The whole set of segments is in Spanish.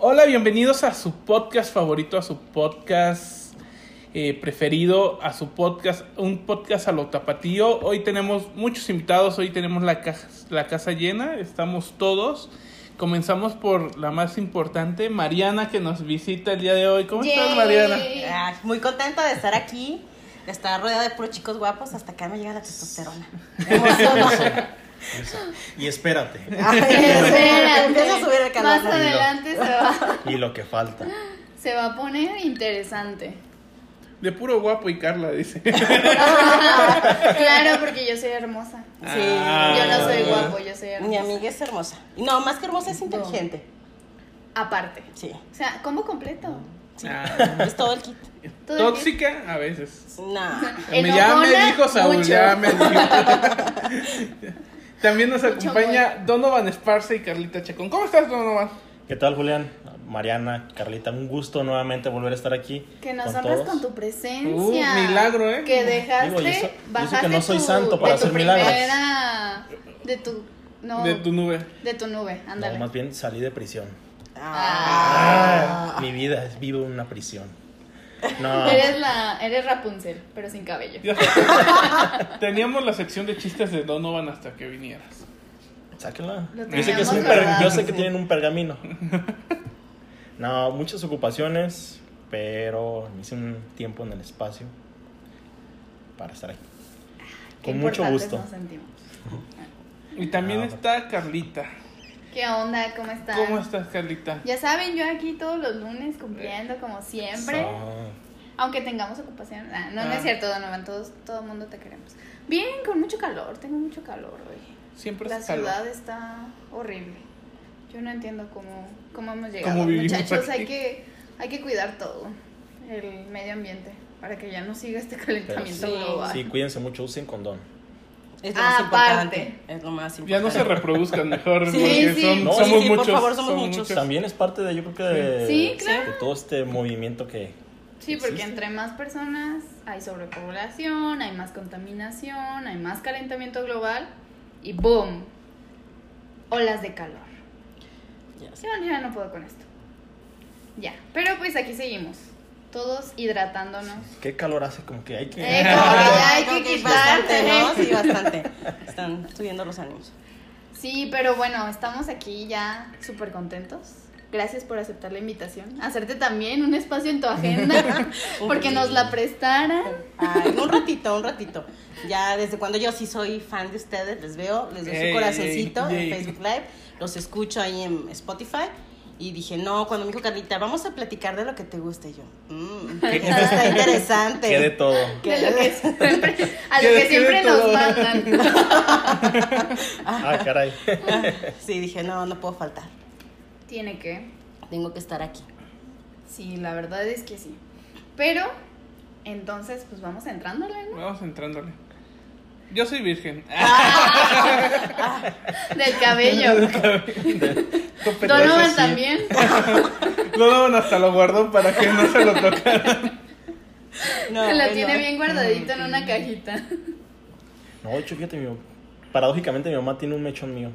Hola, bienvenidos a su podcast favorito, a su podcast eh, preferido, a su podcast, un podcast a lo tapatío. Hoy tenemos muchos invitados, hoy tenemos la, ca- la casa llena, estamos todos. Comenzamos por la más importante, Mariana, que nos visita el día de hoy. ¿Cómo estás. Mariana? Ah, muy contenta de estar aquí, de estar rodeada de puros chicos guapos. Hasta acá me llega la testosterona. Emociono. Y espérate. Ay, Espérate. Empieza a subir el calor. Más adelante se va, Y lo que falta. se va a poner interesante. De puro guapo y Carla, dice. Claro, porque yo soy hermosa. Sí. Ah. Yo no soy guapo, yo soy Mi hermosa. amiga es hermosa. No, más que hermosa es inteligente. Aparte. Sí. O sea, combo completo. Ah, Es todo el kit. Tóxica a veces. No. Me- ya me dijo Saúl, mucho. ya me dijo. También nos Mucho acompaña Donovan Esparza y Carlita Chacón. ¿Cómo estás, Donovan? ¿Qué tal, Julián? Mariana, Carlita, un gusto nuevamente volver a estar aquí. Que nos con honras todos. con tu presencia. Uh, milagro, ¿eh? Que dejaste, Digo, yo so- yo bajaste que no soy tu- santo para de tu hacer milagros. primera- de tu, no, De tu nube. de tu nube, ándale. No, más bien salí de prisión. Ah. Mi vida es vivo en una prisión. No, Eres la, eres Rapunzel, pero sin cabello. Teníamos la sección de chistes de Donovan hasta que vinieras. sáquenla. Yo sé, que es un teníamos per- guardado, yo sé que sí. tienen un pergamino. No, muchas ocupaciones, pero me hice un tiempo en el espacio para estar aquí. Qué Con mucho gusto. nos sentimos. Y también Ah, está Carlita. ¿Qué onda? ¿Cómo están? ¿Cómo estás, Carlita? Ya saben, yo aquí todos los lunes cumpliendo como siempre. So- Aunque tengamos ocupación. Ah, no, no Ah. es cierto, Donovan. Todos, todo el mundo te queremos. Bien, con mucho calor. Tengo mucho calor hoy. Siempre La es calor. ciudad está horrible. Yo no entiendo cómo, cómo hemos llegado. ¿Cómo vivimos Muchachos, aquí? hay que, hay que cuidar todo. El medio ambiente. Para que ya no siga este calentamiento sí, global. Sí, cuídense mucho, usen condón. Es lo más Aparte. importante. Es lo más importante. Ya no se reproduzcan mejor Sí, porque sí. son- No, somos sí, sí, por muchos. favor, somos muchos. También es parte de, yo creo que de, Sí, claro. de todo este movimiento que... Sí, porque existe. entre más personas hay sobrepoblación, hay más contaminación, hay más calentamiento global y ¡boom! Olas de calor. Ya sé. Yo ya no puedo con esto. Ya, pero pues aquí seguimos. Todos hidratándonos. Qué calor hace, como que hay que... Eh, como que ya hay que bastante, ¿no? Sí, bastante. Están subiendo los ánimos. Sí, pero bueno, estamos aquí ya súper contentos. Gracias por aceptar la invitación. Hacerte también un espacio en tu agenda, porque nos la prestaran. Ay, un ratito, un ratito. Ya desde cuando yo sí soy fan de ustedes, les veo, les doy su corazoncito ey, en. Facebook Live, los escucho ahí en Spotify. Y dije, no, cuando me dijo Carlita, vamos a platicar de lo que te gusta. Y yo, mmm, esto está interesante. Que de todo. De lo que siempre, a lo Que siempre todo. nos mandan. Ah, caray. Sí, dije, no, no puedo faltar. Tiene que. Tengo que estar aquí. Sí, la verdad es que sí. Pero, entonces, pues vamos entrándole, ¿no? Vamos entrándole. Yo soy virgen. Del cabello. Donovan sí. también. Donovan hasta lo guardó para que no se lo tocara. No, Se lo bueno. tiene bien guardadito en una cajita. No, de hecho, fíjate, mi, paradójicamente mi mamá tiene un mechón mío.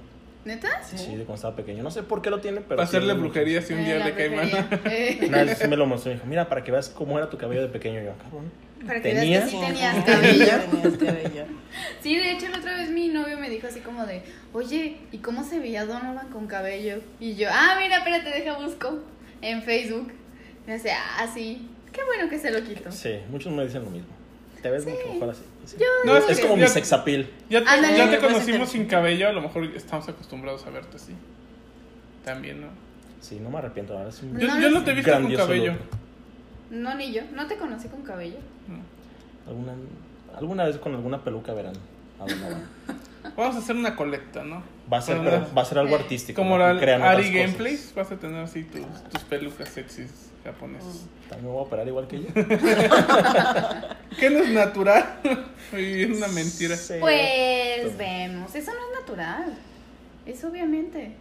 ¿Neta? Sí, de cuando estaba pequeño. No sé por qué lo tiene, pero... Para hacerle brujería si un Eh, día le cae mal. Eh, Una vez sí me lo mostró y dijo, mira, para que veas cómo era tu cabello de pequeño. Y yo, cabrón. Para que ¿Tenía? veas que sí tenías Sí, cabello. tenías cabello. Sí, de hecho, la otra vez mi novio me dijo así como de, oye, ¿y cómo se veía Donovan con cabello? Y yo, ah, mira, espérate, deja busco en Facebook. Me dice, ah, sí, qué bueno que se lo quito. Sí, muchos me dicen lo mismo. Te ves mucho mejor así. Sí. Yo No, es que Es como mi sexapil. Ya te, Ándale, ya te conocimos sin cabello, a lo mejor estamos acostumbrados a verte así. También, ¿no? Sí, no me arrepiento. verdad, es un Yo No, yo no no te he visto con cabello. look. No, ni yo, no te conocí con cabello. Alguna, alguna vez con alguna peluca verán. a dónde va. Vamos a hacer una colecta, ¿no? Va a ser, pero va a ser algo Eh, artístico. Como ¿no? la Ari. Gameplays, vas a tener así tus, tus pelucas sexys japonesas. También me voy a operar igual que ella. ¿Qué no es natural? Es una mentira. Sí. Pues vemos, eso no es natural. Es obviamente.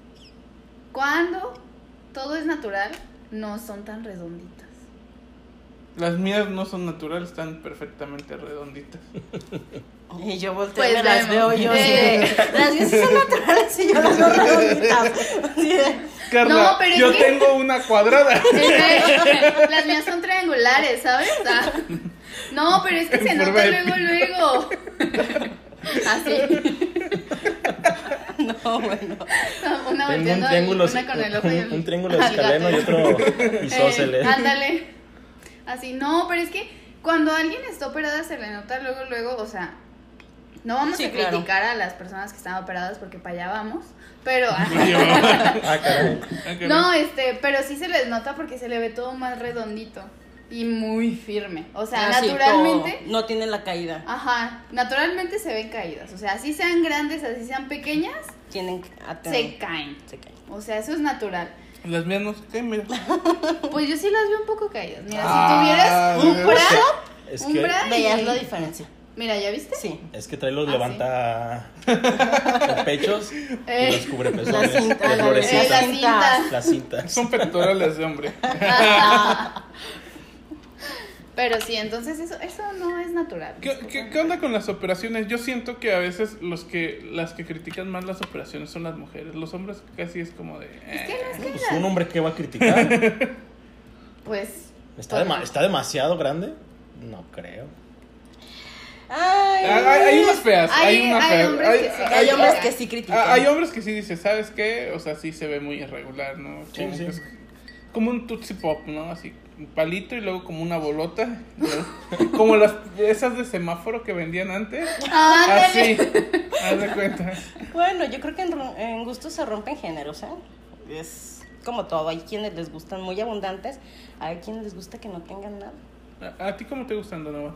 Cuando todo es natural, no son tan redonditas. Las mías no son naturales, están perfectamente redonditas. Y yo volteo Pues me las vemos. veo yo. así Eh. las mías sí son naturales y yo las veo redonditas. Carla, No, pero yo que- tengo una cuadrada. Las mías son triangulares, ¿sabes? Ah. No, pero es que se nota luego, luego. Así. no, bueno. Una Tengo un volteando triángulo, una con el ojo y un, el- triángulo al escaleno y otro isósceles. Eh, ándale. Así, no, pero es que cuando alguien está operada se le nota luego, luego, o sea, no vamos Sí, a claro. criticar a las personas que están operadas porque para allá vamos, pero... Ah. Ah, no, este, pero sí se les nota porque se le ve todo más redondito y muy firme. O sea, Así, naturalmente... no tiene la caída. Ajá, naturalmente se ven caídas. O sea, así sean grandes, así sean pequeñas, Tienen se caen. Se caen. O sea, eso es natural. Las mías no se caen, mira. Pues yo sí las veo un poco caídas. Mira, Ah, si tuvieras un bra, Es un que, bra y- ¿Veías la diferencia? Mira, ¿ya viste? Sí. es que trae los Ah, levanta los pechos Eh, y los cubre La cinta, de la- florecitas. Eh, la cinta. cinta. Las cintas. Son pectorales de hombre. Pero sí, entonces eso, eso no es natural. ¿Qué, qué, qué onda con las operaciones? Yo siento que a veces los que las que critican más las operaciones son las mujeres. Los hombres casi es como de... Es que eh. no es que Pues un hombre que va a criticar. Pues. ¿Está, pues, dema- ¿Está demasiado grande? No creo. Ay, Ah, Hay, hay unas feas, hay, Hay- unas hay feas. hombres que sí. hay hombres que sí critican. Ah, Hay hombres que sí dicen, ¿sabes qué? O sea, sí se ve muy irregular, ¿no? Sí, Como, sí. es como un Tootsie Pop, ¿no? Así, palito y luego como una bolota. ¿no? como las esas de semáforo que vendían antes. Así, haz de cuenta. Bueno, yo creo que en, en gustos se rompen géneros, ¿eh? Es como todo. Hay quienes les gustan muy abundantes, hay quienes les gusta que no tengan nada. ¿A, a ti cómo te gustan, Donovan?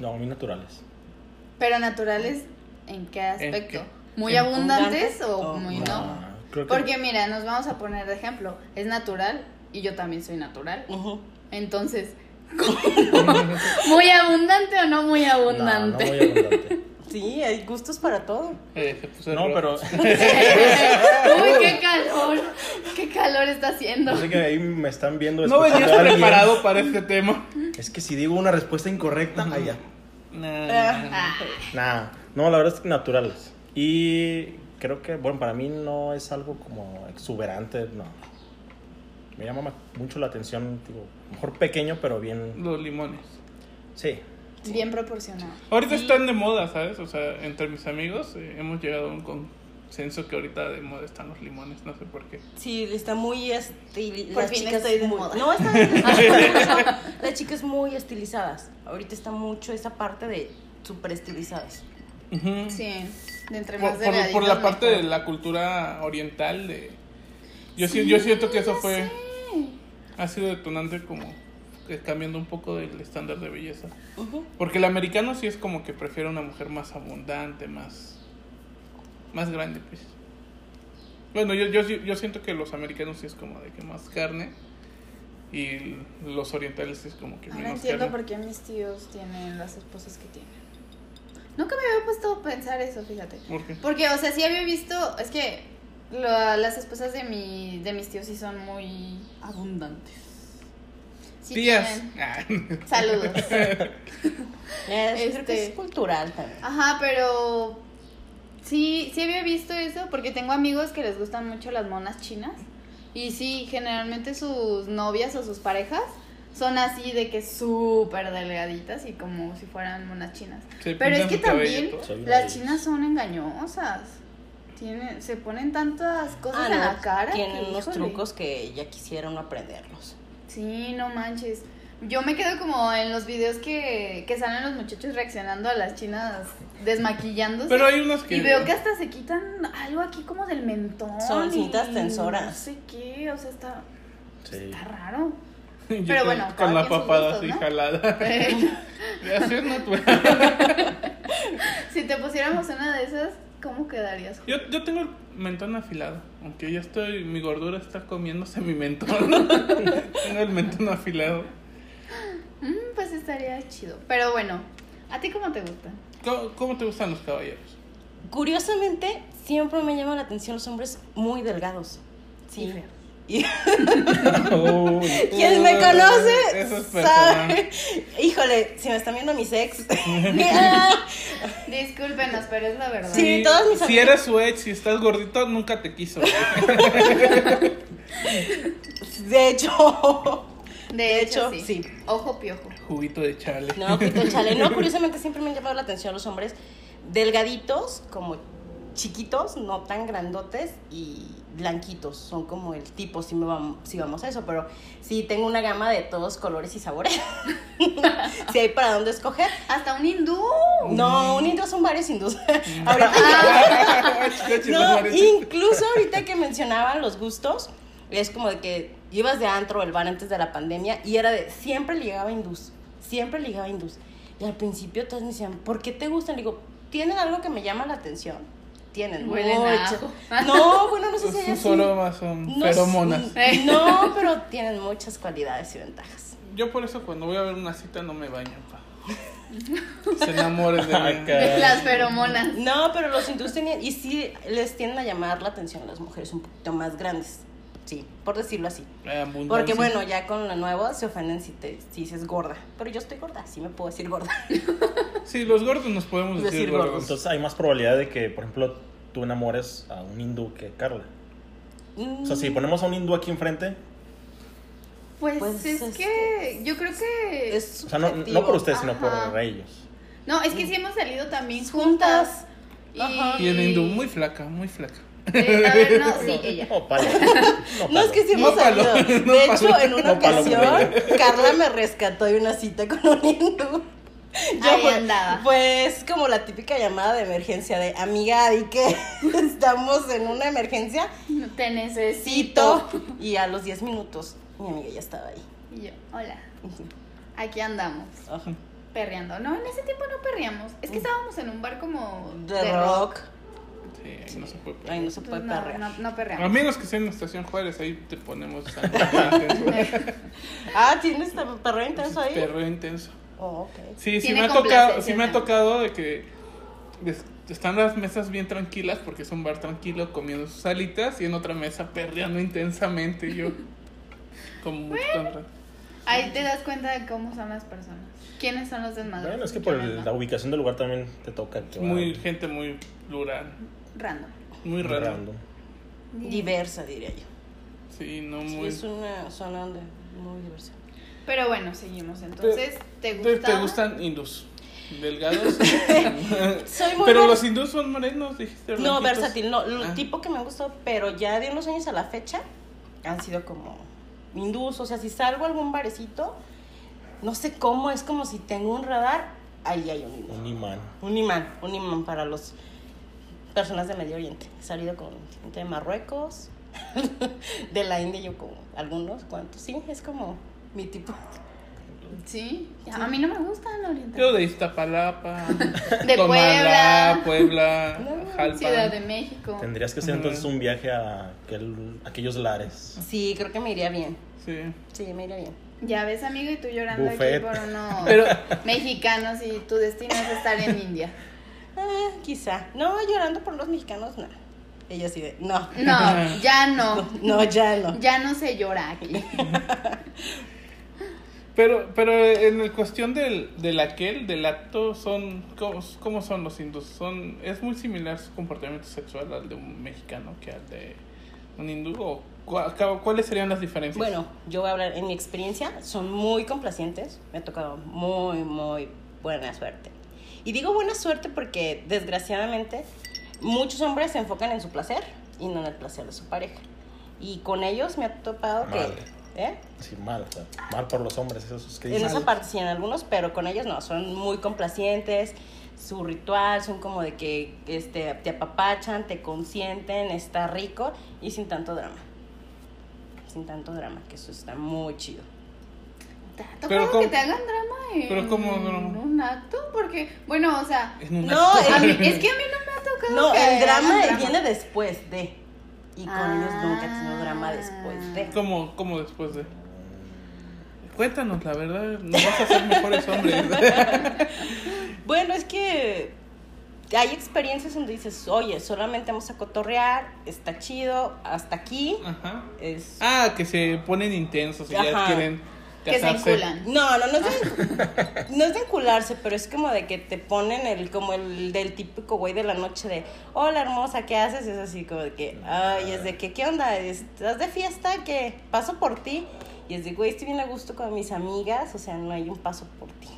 No, muy naturales. Pero naturales, ¿en qué aspecto? qué? ¿Muy ¿En abundantes o muy no? Creo que- Porque mira, nos vamos a poner de ejemplo. Es natural y yo también soy natural. Entonces, ¿muy abundante o no muy No, no abundante? muy abundante. Sí, hay gustos para todo. Eh, se puso No, pero Uy, qué calor. Qué calor está haciendo. yo sé que ahí me están viendo. No venías preparado para este tema. Es que si digo una respuesta incorrecta, allá. Nah, Ah, Nah, no, la verdad es que naturales. Y creo que, bueno, para mí no es algo como exuberante, no. Me llama ma- mucho la atención, digo, mejor pequeño, pero bien. Los limones. Sí. bien proporcionado. Ahorita están de moda, ¿sabes? O sea, entre mis amigos eh, hemos llegado a un consenso que ahorita de moda están los limones, no sé por qué. Sí, está muy estilizada. Por fin estoy de moda. No, está estilizada. Las chicas muy estilizadas. Ahorita está mucho esa parte de súper estilizadas. Sí, de entre Por, más por- por delgaditos, la parte de la cultura oriental de yo sí, Sí, yo siento que eso fue sé. Ha sido detonante como cambiando un poco del estándar de belleza porque el americano sí es como que prefiere una mujer más abundante más más grande pues bueno yo, yo, yo siento que los americanos sí es como de que más carne y los orientales sí es como que Ahora menos entiendo carne por qué mis tíos tienen las esposas que tienen. Nunca me había puesto a pensar eso, fíjate. ¿Por qué? Porque, o sea, sí había visto, es que lo- las esposas de, mi, de mis tíos sí son muy abundantes. Sí tías tienen- Ah. Saludos. Es, Creo que Este- es cultural también. Ajá, pero sí, sí había visto eso porque tengo amigos que les gustan mucho las monas chinas. Y sí, generalmente sus novias o sus parejas son así de que súper delgaditas y como si fueran monas chinas. Pero es que también las chinas son engañosas. Tienen, se ponen tantas cosas Ah, en no, la cara. Tienen que, unos híjole. trucos que ya quisiera uno aprenderlos. Sí, no manches. Yo me quedo como en los videos que, que salen los muchachos reaccionando a las chinas desmaquillándose. pero hay unos que Y veo que hasta se quitan algo aquí como del mentón. Son cintas tensoras. No sé qué, o sea, está, Sí. está raro. Yo Pero con- bueno, con la papada gustos, así ¿no? jalada Eh, así es natural si te pusiéramos una de esas, ¿cómo quedarías? Yo, yo tengo el mentón afilado, aunque ya estoy, mi gordura está comiéndose mi mentón. tengo el mentón afilado. Mm, pues estaría chido. Pero bueno, ¿a ti cómo te gusta? ¿Cómo, cómo te gustan los caballeros? Curiosamente, siempre me llaman la atención los hombres muy delgados. Sí. Y Uy. quien me conoce eso es personal. sabe. Híjole, si me están viendo mis ex. Discúlpenos, pero es la verdad. Sí, todos mis Si amigos- eres su ex y estás gordito, nunca te quiso. de hecho. De, hecho, sí. sí. Ojo piojo. Juguito de chale. No, pito chale. No, curiosamente siempre me han llamado la atención los hombres delgaditos, como chiquitos, no tan grandotes y blanquitos. Son como el tipo, si, me vamos, si vamos a eso. Pero sí tengo una gama de todos colores y sabores. si hay para dónde escoger. Hasta un hindú. No, un hindú son varios hindús. ahorita No, incluso ahorita que mencionaban los gustos, es como de que ibas de antro el bar antes de la pandemia y era de siempre ligaba hindús, siempre ligaba hindús. Y al principio todos me decían, ¿por qué te gustan? Le digo, ¿tienen algo que me llama la atención? Tienen Huelen a mucho. ajo. No, bueno, no sé si Sus aromas son No feromonas. sé- No, pero tienen muchas cualidades y ventajas. Yo por eso cuando voy a ver una cita no me baño, pa. Se enamoren de mí. caray. Las feromonas. No, pero los hindús tenían, y sí les tienden a llamar la atención a las mujeres un poquito más grandes. Sí, por decirlo así. Eh, abundancia. Porque bueno, ya con lo nuevo se ofenden si, te, si dices gorda. Pero yo estoy gorda, sí me puedo decir gorda. Sí, los gordos nos podemos decir, Decir gordos. gordos. Entonces hay más probabilidad de que, por ejemplo, tú enamores a un hindú que Carla. O sea, si ponemos a un hindú aquí enfrente, Pues, Pues, es que yo creo que. Es o sea, no, por ustedes, sino por ellos. No, es que sí hemos salido también Juntas. juntas. Y, Ajá. Y el hindú, muy flaca, muy flaca. Eh, a ver, no, sí, ella. No, palo. No, No, es que sí hemos No salido. De hecho, en una ocasión. Carla me rescató de una cita con un hindú. Ahí fue- andaba. Pues como la típica llamada de emergencia de amiga, di que estamos en una emergencia. Te necesito. Y a los 10 minutos, mi amiga ya estaba ahí. Y yo, hola. Aquí andamos. Ajá. Perreando. No, en ese tiempo no perreamos. Es que estábamos en un bar como. De, rock. Sí, ahí no se puede Ahí no se puede Entonces, no, perrear. no, no A perreamos. menos que sea en la estación Juárez, ahí te ponemos a- Ah, ¿tienes tam- perreo intenso ahí? perreo intenso. Oh, ok. Sí, sí me ha tocado, sí me ha tocado de que están las mesas bien tranquilas porque es un bar tranquilo comiendo sus alitas y en otra mesa perreando intensamente yo como mucho contra- Ahí te das cuenta de cómo son las personas. ¿Quiénes son los desmadrosos? Bueno, es que por ¿Quiénes el- no? la ubicación del lugar también te toca. que va muy gente muy plural, Random. muy raro. random. Diversa, diría yo. Sí, no Sí, muy es una zona donde muy diversa. Pero bueno, seguimos. Entonces, ¿te ¿Te, gusta? te gustan hindús? Delgados. Soy muy Pero los hindús son morenos, dijiste. No, blanquitos. versátil, no. El Ah. tipo que me gustó, pero ya de unos años a la fecha han sido como hindús. O sea, si salgo a algún barecito, no sé cómo, es como si tengo un radar, ahí hay un hindú. Un imán. Un imán, un imán para los personas de Medio Oriente. He salido con gente de Marruecos, de la India, yo con algunos cuantos. Sí, es como mi tipo. Sí. A mí no me gustan Yo orientales. de Iztapalapa. De Puebla. Puebla. No. Ciudad de México. Tendrías que hacer entonces un viaje a aquel- aquellos lares. Sí, creo que me iría bien. Sí. Sí, me iría bien. Ya ves, amigo, y tú llorando Buffet. aquí por unos Pero- mexicanos y tu destino es estar en India. Ah, quizá. No, llorando por los mexicanos, no. Ella sí de, no. No, ya no. No, ya no. Ya no se llora aquí. Pero, pero en el cuestión del, del aquel, del acto, son ¿cómo, cómo son los hindús? Son, ¿Es muy similar su comportamiento sexual al de un mexicano que al de un hindú? ¿O cuáles serían las diferencias? Bueno, yo voy a hablar en mi experiencia, son muy complacientes, me ha tocado muy, muy buena suerte. Y digo buena suerte porque desgraciadamente muchos hombres se enfocan en su placer y no en el placer de su pareja. Y con ellos me ha topado que... Mal. ¿eh? Sí, mal. o sea, mal por los hombres, esos que En dicen. esa parte sí, en algunos, pero con ellos no, son muy complacientes. Su ritual son como de que este, te apapachan, te consienten, está rico y sin tanto drama. Sin tanto drama, que eso está muy chido. ¿Te ha cómo- que te hagan drama en pero cómo drama? un acto? Porque, bueno, o sea, En un No, acto. a mí- es que a mí no me ha tocado No, que el drama viene después de. Y con Ah. ellos nunca tenido drama después de. ¿Cómo, cómo después de? Cuéntanos, la verdad, nos vas a hacer mejores hombres. Bueno, es que hay experiencias donde dices, oye, solamente vamos a cotorrear, está chido, hasta aquí. Ajá. Es... Ah, que se ponen intensos y ya quieren Que se enculan. No, no, no es, de, no es de encularse, pero es como de que te ponen el, como el del típico güey de la noche de, hola hermosa, ¿qué haces? Es así como de que, ay, es de que, ¿qué onda? ¿Estás de fiesta? ¿Qué? ¿Paso por ti? Y es de, güey, estoy bien a gusto con mis amigas, o sea, no hay un paso por ti.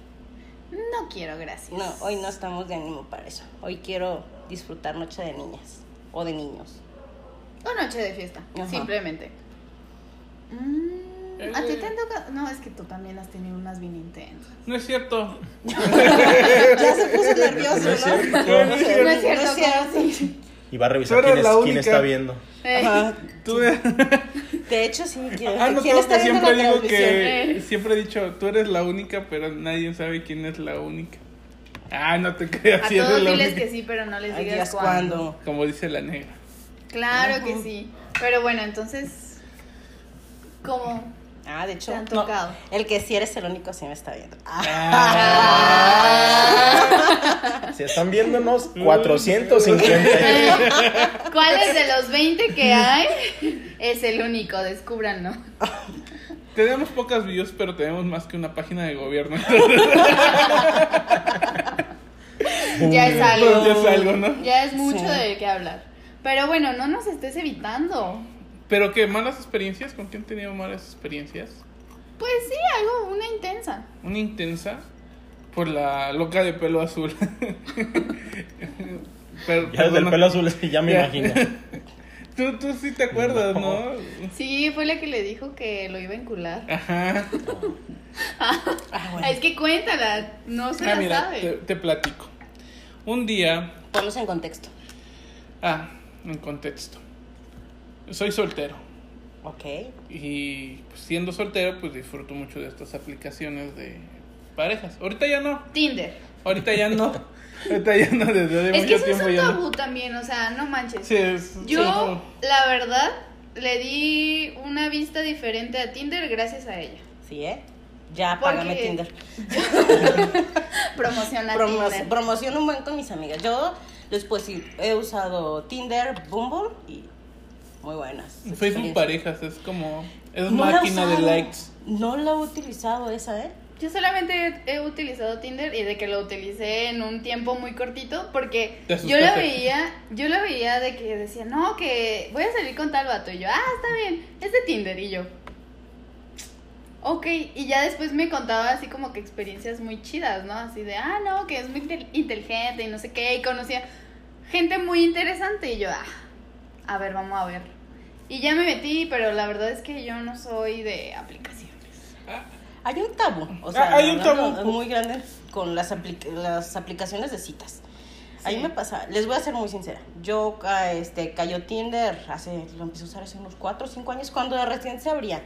No quiero, gracias. No, hoy no estamos de ánimo para eso. Hoy quiero disfrutar noche de niñas o de niños. O noche de fiesta, Ajá. simplemente. Mm, ¿A ti te han tocado? No, es que tú también has tenido unas bien intensas. No es cierto. ya se puso nervioso, No es ¿no? cierto. No es cierto, No es cierto. Y va a revisar quién, es- quién está viendo. Eh, Ajá. Tú De hecho, sí. ¿quién, Ah, no, quién está que viendo siempre digo que Eh. siempre he dicho, tú eres la única, pero nadie sabe quién es la única. Ah, no te creas, A si todos diles única. que sí, pero no les digas. ¿cuándo? Como dice la negra. Claro que sí. Pero bueno, entonces, ¿cómo Ah, de hecho, te han no, tocado? el que sí eres el único sí me está viendo. Ah, Ah. Si están viéndonos, 450. ¿Cuál es de los 20 que hay? Es el único, descúbranlo. Tenemos pocas views, pero tenemos más que una página de gobierno. Ya es algo. Ya es algo, ¿no? Ya es mucho Sí. de qué hablar. Pero bueno, no nos estés evitando. ¿Pero qué? ¿Malas experiencias? ¿Con quién han tenido malas experiencias? Pues sí, algo, una intensa. Una intensa por la loca de pelo azul. Pero, Ya desde el pelo azul ya me Ya. imagino. Tú, tú sí te acuerdas, ¿no? Sí, fue la que le dijo que lo iba a encular. Ajá. ah, bueno. Es que cuéntala, no se Ah, la mira, sabe. te, te platico. Un día, Ponlos en contexto. ah, en contexto. Soy soltero. Ok. Y pues, siendo soltero, pues disfruto mucho de estas aplicaciones de parejas. Ahorita ya no. Tinder. Ahorita ya no. Ahorita ya no, desde hace Es que eso es un tabú no. también, o sea, no manches. Sí, es- Yo, sí, no. la verdad, le di una vista diferente a Tinder gracias a ella. Sí, ¿eh? Ya, Porque- págame Tinder. Promociona Promo- Tinder. promociono un buen con mis amigas. Yo, decir, he usado Tinder, Bumble y muy buenas. Facebook parejas es como. Es No máquina de likes. No la he utilizado esa, ¿eh? Yo solamente he utilizado Tinder y de que lo utilicé en un tiempo muy cortito porque Te yo la asustaste. veía, yo la veía de que decía, no, que voy a salir con tal vato y yo, ah, está bien, es de Tinder y yo, ok, y ya después me contaba así como que experiencias muy chidas, ¿no? Así de, ah, no, que es muy intel- inteligente y no sé qué, y conocía gente muy interesante y yo, ah, a ver, vamos a ver. Y ya me metí, pero la verdad es que yo no soy de aplicaciones. Hay un tabú, o sea, Ah, hay un tabú. muy grande con las, apli- las aplicaciones de citas. A mí Sí. me pasa, les voy a ser muy sincera. Yo este, cayó Tinder hace, lo empecé a usar hace unos 4 o 5 años cuando recién se abría.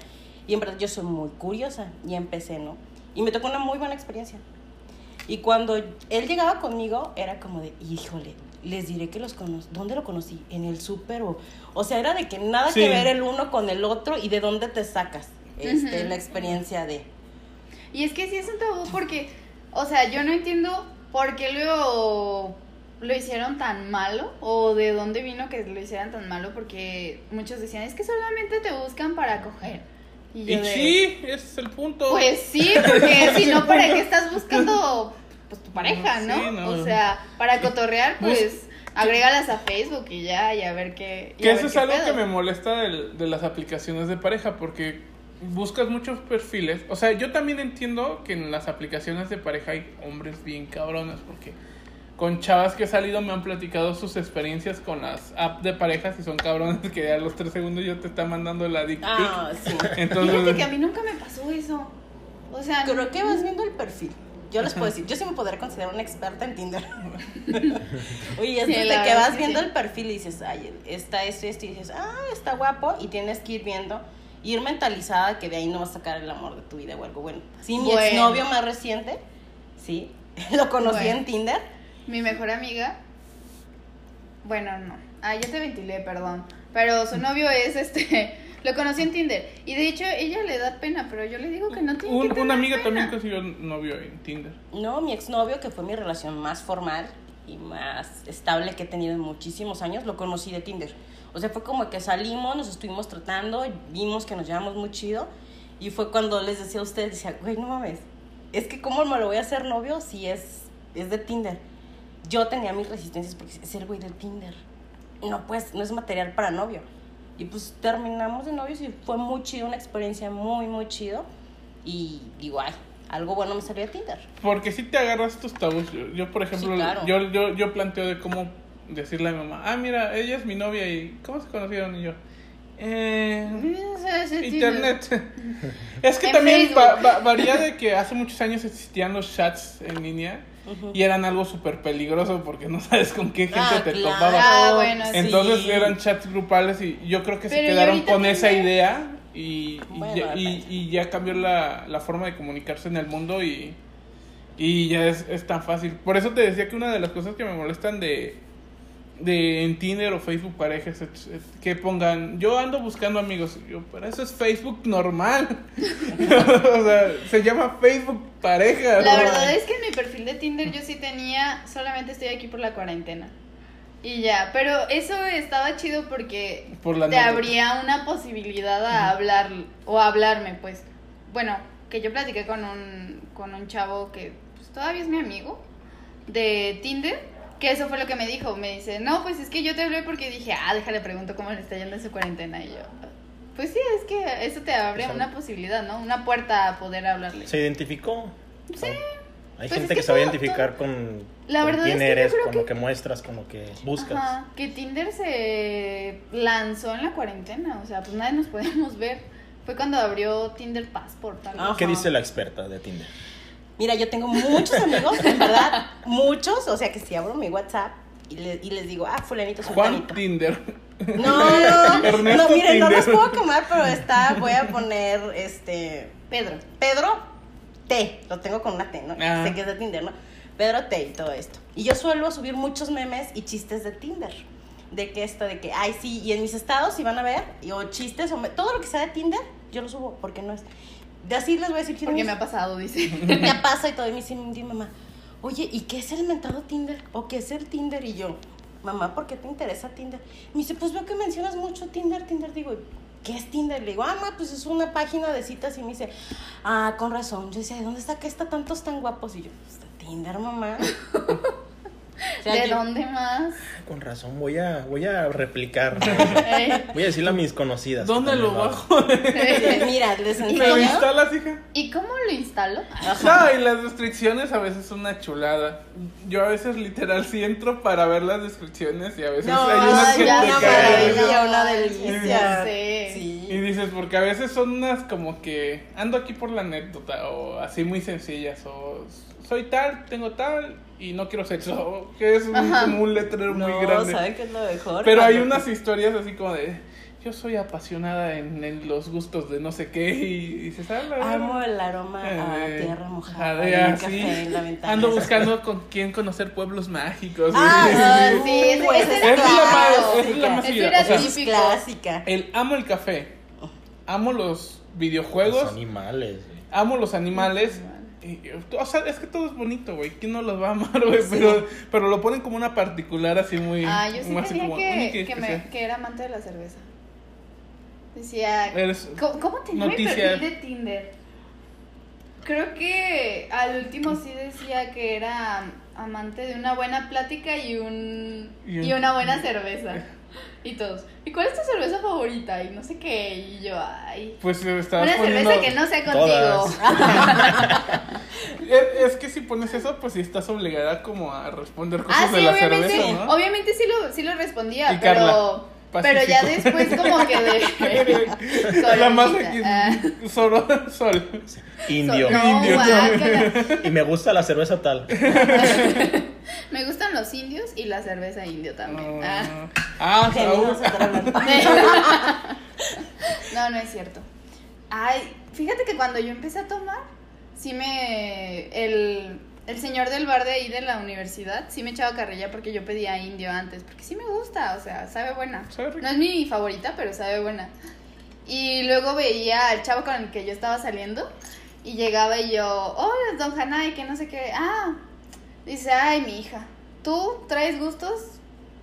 Y en verdad yo soy muy curiosa y empecé, ¿no? Y me tocó una muy buena experiencia. Y cuando él llegaba conmigo, era como de, híjole, les diré que los conocí. ¿Dónde lo conocí? En el súper o... O sea, era de que nada Sí. que ver el uno con el otro y de dónde te sacas este, la experiencia de... Y es que sí es un tabú porque, o sea, yo no entiendo por qué lo, lo hicieron tan malo o de dónde vino que lo hicieran tan malo porque muchos decían, es que solamente te buscan para coger. Y Y yo de, sí, ese es el punto. Pues sí, porque si no, ¿para qué estás buscando pues tu pareja, Sí, no? no. O sea, para cotorrear, Bus- pues agrégalas a Facebook y ya, y a ver qué. Que eso es algo pedo. que me molesta del- de las aplicaciones de pareja, porque buscas muchos perfiles. O sea, yo también entiendo que en las aplicaciones de pareja hay hombres bien cabrones, porque con chavas que he salido me han platicado sus experiencias con las apps de parejas y son cabrones que a los tres segundos yo te está mandando la dick pic. Ah, sí. Entonces, Fíjate que a mí nunca me pasó eso. O sea, Creo que vas viendo el perfil. Yo les puedo decir, yo sí me podría considerar una experta en Tinder. Oye, es Sí, desde la que vas viendo sí. el perfil y dices, ay, está esto y esto, y dices, ah, está guapo, y tienes que ir viendo, ir mentalizada que de ahí no vas a sacar el amor de tu vida o algo bueno. Sí, mi Bueno. exnovio más reciente, sí, lo conocí Bueno. en Tinder. Mi mejor amiga. Bueno, no. Ah, ya te ventilé, perdón. Pero su novio es este. Lo conocí en Tinder. Y de hecho, ella le da pena, pero yo le digo que no tiene un- que tener una amiga pena. también consiguió novio en Tinder. No, mi exnovio, que fue mi relación más formal, y más estable que he tenido en muchísimos años, lo conocí de Tinder. O sea, fue como que salimos, nos estuvimos tratando, vimos que nos llevamos muy chido. Y fue cuando les decía a ustedes, decía, güey, no mames, es que cómo me lo voy a hacer novio si es, es de Tinder. Yo tenía mis resistencias porque es el güey del Tinder. No, pues, no es material para novio. Y pues terminamos de novios y fue muy chido, una experiencia muy, muy chido. Y digo, ay, algo bueno me salió de Tinder. Porque si te agarras tus tabús. Yo, yo, por ejemplo, Sí, claro. yo, yo, yo planteo de cómo decirle a mi mamá, ah, mira, ella es mi novia y ¿cómo se conocieron? Y yo, eh, internet. es que En también Facebook. va- va- varía de que hace muchos años existían los chats en línea y eran algo súper peligroso porque no sabes con qué gente Ah, te claro. topabas. Ah, bueno, sí. Entonces eran chats grupales y yo creo que se Pero ¿y quedaron con esa idea y, y, Bueno, ya, y- y ya cambió la, la forma de comunicarse en el mundo y, y ya es, es tan fácil. Por eso te decía que una de las cosas que me molestan de, de en Tinder o Facebook parejas que pongan yo ando buscando amigos. Yo, pero eso es Facebook normal. o sea, se llama Facebook pareja. La ¿no? verdad es que en mi perfil de Tinder yo sí tenía, solamente estoy aquí por la cuarentena. Y ya, pero eso estaba chido porque Por te anécdota. abría una posibilidad a hablar o a hablarme, pues. Bueno, que yo platiqué con un, con un chavo que pues, todavía es mi amigo de Tinder, que eso fue lo que me dijo. Me dice, no, pues es que yo te hablé porque dije, ah, déjale pregunto cómo le está yendo en su cuarentena. Y yo, pues sí, es que eso te abre Pues, una posibilidad, ¿no? Una puerta a poder hablarle. ¿Se identificó? Sí. Hay Pues gente es que, que se va a todo- identificar con, La con verdad quién es que yo eres, con lo que- muestras, con lo que buscas. Ajá, que Tinder se lanzó en la cuarentena, o sea, pues nadie nos podíamos ver. Fue cuando abrió Tinder Passport. Ajá. así. ¿Qué dice la experta de Tinder? Mira, yo tengo muchos amigos, en verdad, muchos, o sea que si abro mi WhatsApp y, le- y les digo, ah, fulanito, Juan. Tinder. No, no, no, miren, no Tinder. los puedo quemar, pero está, voy a poner, este, Pedro. Pedro T, lo tengo con una T, ¿no? Ah. Sé que es de Tinder, ¿no? Pedro T y todo esto. Y yo suelo subir muchos memes y chistes de Tinder. De que esto, de que, ay, sí, y en mis estados, si van a ver, y, o chistes, o me- todo lo que sea de Tinder, yo lo subo, porque no es. De así les voy a decir quién Porque me ha pasado, dice. me pasa y todo. Y me dice mi mamá, oye, ¿y qué es el mentado Tinder? ¿O qué es el Tinder? Y yo, mamá, ¿por qué te interesa Tinder? Me dice, pues veo que mencionas mucho Tinder, Tinder. Digo, ¿qué es Tinder? Le digo, ah, ma, pues es una página de citas. Y me dice, ah, con razón. Yo decía, ¿de dónde está que está tantos tan guapos? Y yo, pues de Tinder, mamá. O sea, ¿De yo- dónde más? Con razón, voy a, voy a replicar. Eh, Voy a decirle a mis conocidas. ¿Dónde lo bajo? Mira, les ¿Lo enseño. instalas, hija? ¿Y cómo lo instalo? No, y las descripciones a veces son una chulada. Yo a veces literal sí entro para ver las descripciones y a veces No, hay unas que ya te una caen. maravilla, una delicia. sí. Sí. Y dices, porque a veces son unas como que ando aquí por la anécdota o así muy sencillas o soy tal, tengo tal y no quiero sexo, que es un, como un letrero No, muy grande. ¿saben qué es lo mejor? Pero hay unas historias así como de yo soy apasionada en, en los gustos de no sé qué y ah, la verdad. Amo el aroma a Eh, tierra mojada. ah, y sí. café en la ventana. Ando buscando con quién conocer pueblos mágicos. Ah, Sí, Ah, Pues, es es la más- clásico. es la más o sea, Es típico. clásica. El amo el café. Amo los Los videojuegos. animales. güey. Amo los animales. Y, o sea, es que todo es bonito, güey. ¿Quién no los va a amar, güey? Pero, pero lo ponen como una particular así muy. Ah, yo sí así como, que, era amante de la cerveza. Decía, Eres- ¿cómo, cómo tenía mi noticia. perfil de Tinder? Creo que al último sí decía que era amante de una buena plática y un Y un- y una buena cerveza. Y todos, ¿y cuál es tu cerveza favorita? Y no sé qué, y yo, ay. Pues eh, estabas Una poniendo. cerveza que no sea contigo. Todas. Es, es que si pones eso, pues sí estás obligada como a responder cosas Ah, de sí, la obviamente, cerveza, ¿no? obviamente sí lo, sí lo respondía, Y Carla, pero, pero ya después como que de... la más aquí. ah. Sol. sol. Indio. No, Indio. Y me gusta la cerveza tal. Me gustan los indios y la cerveza indio también. Ah. Ah, Que Saúl. vamos a estar hablando. No, no es cierto. Ay, fíjate que cuando yo empecé a tomar, sí me... El, el señor del bar de ahí de la universidad sí me echaba carrilla porque yo pedía indio antes, porque sí me gusta, o sea, sabe buena. No es mi favorita, pero sabe buena. Y luego veía al chavo con el que yo estaba saliendo y llegaba y yo, hola, don Hanai, que no sé qué. Ah, dice, ay, mi hija. tú traes gustos,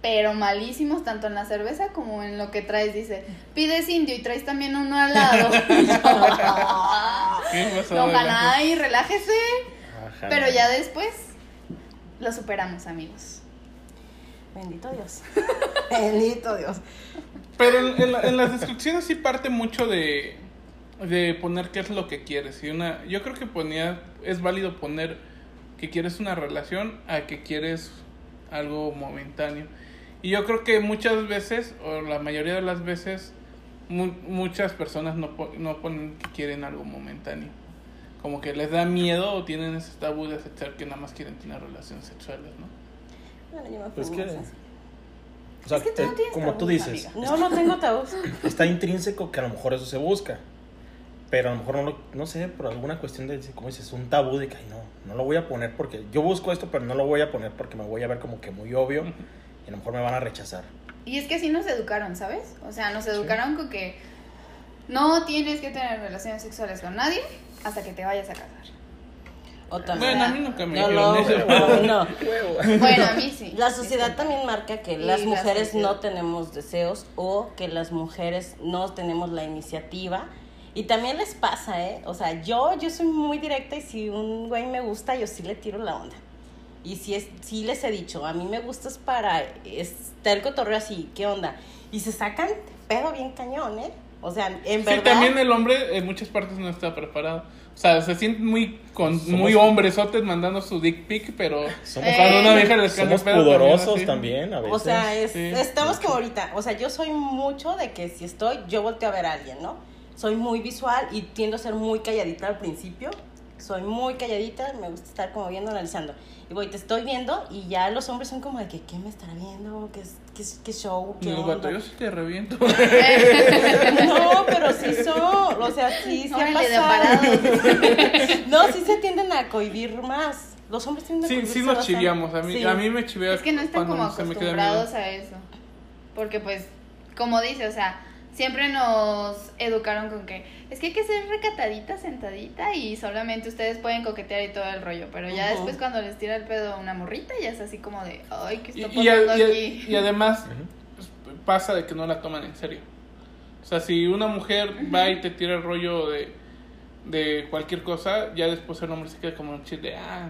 pero malísimos, tanto en la cerveza como en lo que traes. Dice, pides indio y traes también uno al lado. ¿Qué pasó no, de Hanay, relájese. Ajá. Pero ya después lo superamos, amigos. Bendito Dios. Bendito Dios. Pero en, en la- en las descripciones sí parte mucho de, de poner qué es lo que quieres. Y una, yo creo que ponía, es válido poner que quieres una relación a que quieres algo momentáneo. Y yo creo que muchas veces, o la mayoría de las veces, mu- muchas personas no, po- no ponen que quieren algo momentáneo. Como que les da miedo o tienen ese tabú de aceptar que nada más quieren tener relaciones sexuales, ¿no? Bueno, yo me Pues que. O sea, Es que tú no te- tienes como tú dices, amiga. No, no tengo tabús. está intrínseco que a lo mejor eso se busca. Pero a lo mejor no lo, no sé, por alguna cuestión de, como dices, un tabú de que, ay, no, no lo voy a poner porque yo busco esto, pero no lo voy a poner porque me voy a ver como que muy obvio y a lo mejor me van a rechazar. Y es que así nos educaron, ¿sabes? O sea, nos educaron con que no tienes que tener relaciones sexuales con nadie hasta que te vayas a casar. O también. Bueno, a mí nunca me No, no, eso. no, no. Bueno, a mí sí. La sociedad también marca que Y las la mujeres no tenemos deseos o que las mujeres no tenemos la iniciativa. Y también les pasa, ¿eh? O sea, yo, yo soy muy directa y si un güey me gusta, yo sí le tiro la onda. Y si es, sí les he dicho, a mí me gustas para estar el cotorreo así, ¿qué onda? Y se sacan pedo bien cañón, ¿eh? O sea, en Sí, verdad. también el hombre en muchas partes no está preparado. O sea, se sienten muy con Somos- muy hombresotes mandando su dick pic, pero Somos, Eh, una vieja les somos pedo, pudorosos así. también, a veces. O sea, es- Sí, estamos mucho. como ahorita. O sea, yo soy mucho de que si estoy, yo volteo a ver a alguien, ¿no? Soy muy visual y tiendo a ser muy calladita al principio. Soy muy calladita, me gusta estar como viendo, analizando. Y voy, te estoy viendo y ya los hombres son como de que, ¿qué me estará viendo? ¿Qué, es- qué, qué show? ¿Qué Digo, onda?" yo sí te reviento. No, pero sí son, o sea, sí se ha Órale, de pasado. No, sí se tienden a cohibir más. Los hombres tienden a Sí, cohibirse sí nos chiviamos. A mí, Sí. a mí me chivea Es que no están cuando como acostumbrados a eso. Porque pues, como dice, o sea, siempre nos educaron con que es que hay que ser recatadita, sentadita y solamente ustedes pueden coquetear y todo el rollo. Pero ya después cuando les tira el pedo una morrita ya es así como de, ay, ¿qué Y, está pasando y aquí? y además pues, pasa de que no la toman en serio. O sea, si una mujer va y te tira el rollo de, de cualquier cosa, ya después el hombre se queda como un chiste de, ah,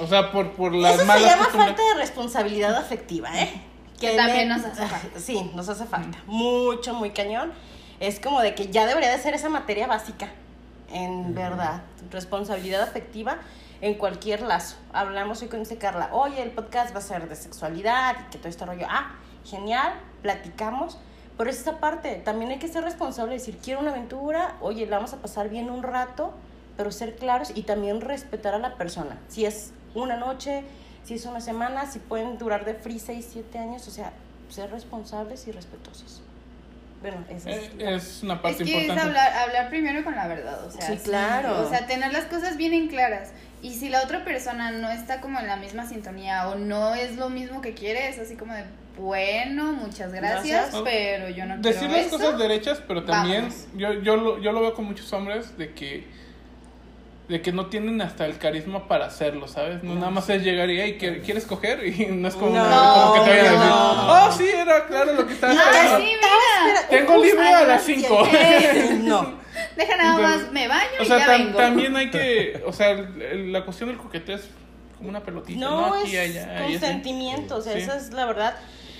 o sea, por, por las Eso se malas llama costumbres. falta de responsabilidad afectiva, ¿eh? Que también nos hace falta. Sí, nos hace falta. Mucho, muy cañón. Es como de que ya debería de ser esa materia básica, en verdad. Responsabilidad afectiva en cualquier lazo. Hablamos hoy con dice Carla, oye, el podcast va a ser de sexualidad y que todo este rollo. Ah, genial, platicamos. Pero es esa parte, también hay que ser responsable, decir, quiero una aventura, oye, la vamos a pasar bien un rato, pero ser claros y también respetar a la persona. Si es una noche, si es una semana, si pueden durar de free 6, 7 años, o sea, ser responsables y respetuosos. Bueno, esa es... Eh, es una Es parte que es importante. hablar, hablar primero con la verdad, o sea, Sí, claro. O sea, tener las cosas bien en claras. Y si la otra persona no está como en la misma sintonía o no es lo mismo que quiere, es así como de, bueno, muchas gracias, Gracias. pero yo no Decir quiero las eso. cosas derechas, pero también yo, yo, lo, yo lo veo con muchos hombres de que de que no tienen hasta el carisma para hacerlo, ¿sabes? No, nada más es llegar y, hey, ¿quie- ¿quieres coger? Y no es como, No, como que te vayan a decir, no. oh, sí, era claro lo que estaba esperando. sí. Tengo libre a las 5. Eh, no. Deja nada Entonces, más, me baño O y sea, ya tam- vengo. también hay que, o sea, el- el- la cuestión del coqueteo es como una pelotita, ¿no? No, Aquí, es allá, y consentimiento, o sea, Sí. esa es la verdad.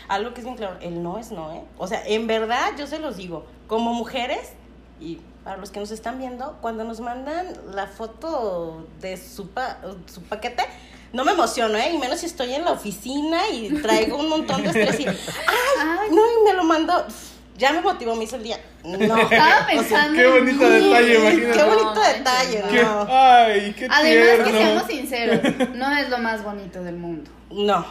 Algo que es bien claro, el no es no, ¿eh? O sea, en verdad, yo se los digo, como mujeres, y para los que nos están viendo, cuando nos mandan la foto de su, pa- su paquete, no me emociono, ¿eh? Y menos si estoy en la oficina y traigo un montón de estrés y, ¡ay! Ay. No, y me lo mandó, ya me motivó, me hizo el día. No. Estaba pensando. Qué bonito en- detalle, imagínate. Qué bonito No, detalle, ¿Qué? no. Ay, qué Además, que seamos sinceros, no es lo más bonito del mundo. No.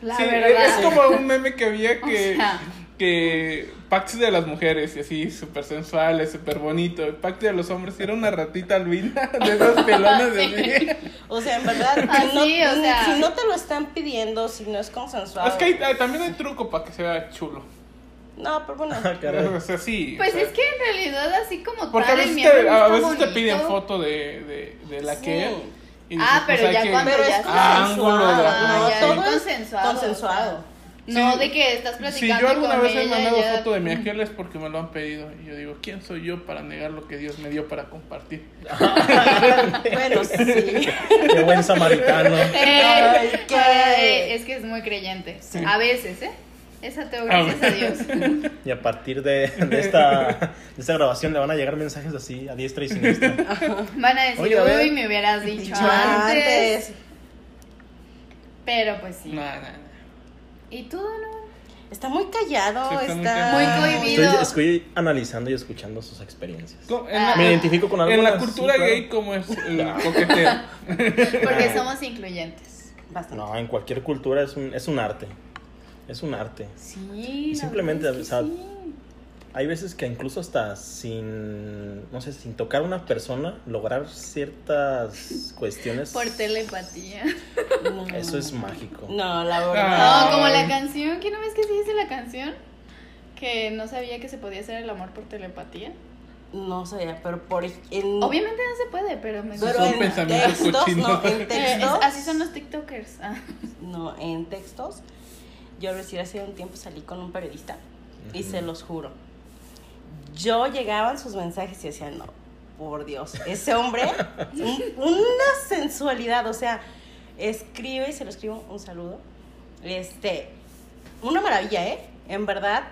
La Sí, verdad. es como un meme que había O que, sea. que packs de las mujeres y así, súper sensuales, súper bonito. El pacto de los hombres era una ratita albina de esas pelonas de Sí. O sea, en verdad, Ah, si, no, sí, o sea. si no te lo están pidiendo, si no es consensuado. Es que hay- hay- también hay truco para que sea chulo. No, pero bueno. Ah. O sea, sí. Pues o sea, es que en realidad así como Porque a tal veces, te, a veces te piden foto de, de, de la Sí. que y Ah, dices, pues, pero ya cuando Pero ya es consensuado, la- ¿no? ya, Todo es consensuado. Consensuado. No Sí. de que estás Si platicando yo alguna con vez he ella mandado ya- foto de mi ángel es porque me lo han pedido. Y yo digo, ¿quién soy yo para negar lo que Dios me dio para compartir? Bueno, sí. Qué buen samaritano. Eh, Ay, qué- ay, es que es muy creyente. A veces, ¿eh? Es ateo, gracias Ah, a Dios. Y a partir de, de esta, de esta grabación le van a llegar mensajes así a diestra y siniestra. Van a decir, Oye, a ver. uy, me hubieras dicho, Dicho antes. antes. Pero pues sí. Nah, nah, nah. ¿Y tú, no? Está muy callado, Sí, está muy está Muy callado. cohibido. Estoy, estoy analizando y escuchando sus experiencias. Ah. la, Me identifico con algo. en la cultura gay, ¿cómo es el coqueteo? Porque somos incluyentes. bastante. No, en cualquier cultura es un, es un arte. Es un arte. Sí. la Simplemente, o sea, sí. Hay veces que incluso hasta sin, no sé, sin tocar a una persona, lograr ciertas cuestiones. Por telepatía. No. Eso es mágico. No, la No, verdad. como la canción, ¿qué no ves que sí dice la canción? Que no sabía que se podía hacer el amor por telepatía. No sabía, pero por en, Obviamente no se puede, pero me pero Son en pensamientos textos, cochinos. no, en Eh, textos. es- así son los TikTokers. Ah. No, en textos. Yo recién hace un tiempo salí con un periodista y se los juro. Yo llegaban sus mensajes y decía, no, por Dios, ese hombre, un- una sensualidad, o sea, escribe y se lo escribo un saludo. Este, una maravilla, ¿eh? En verdad,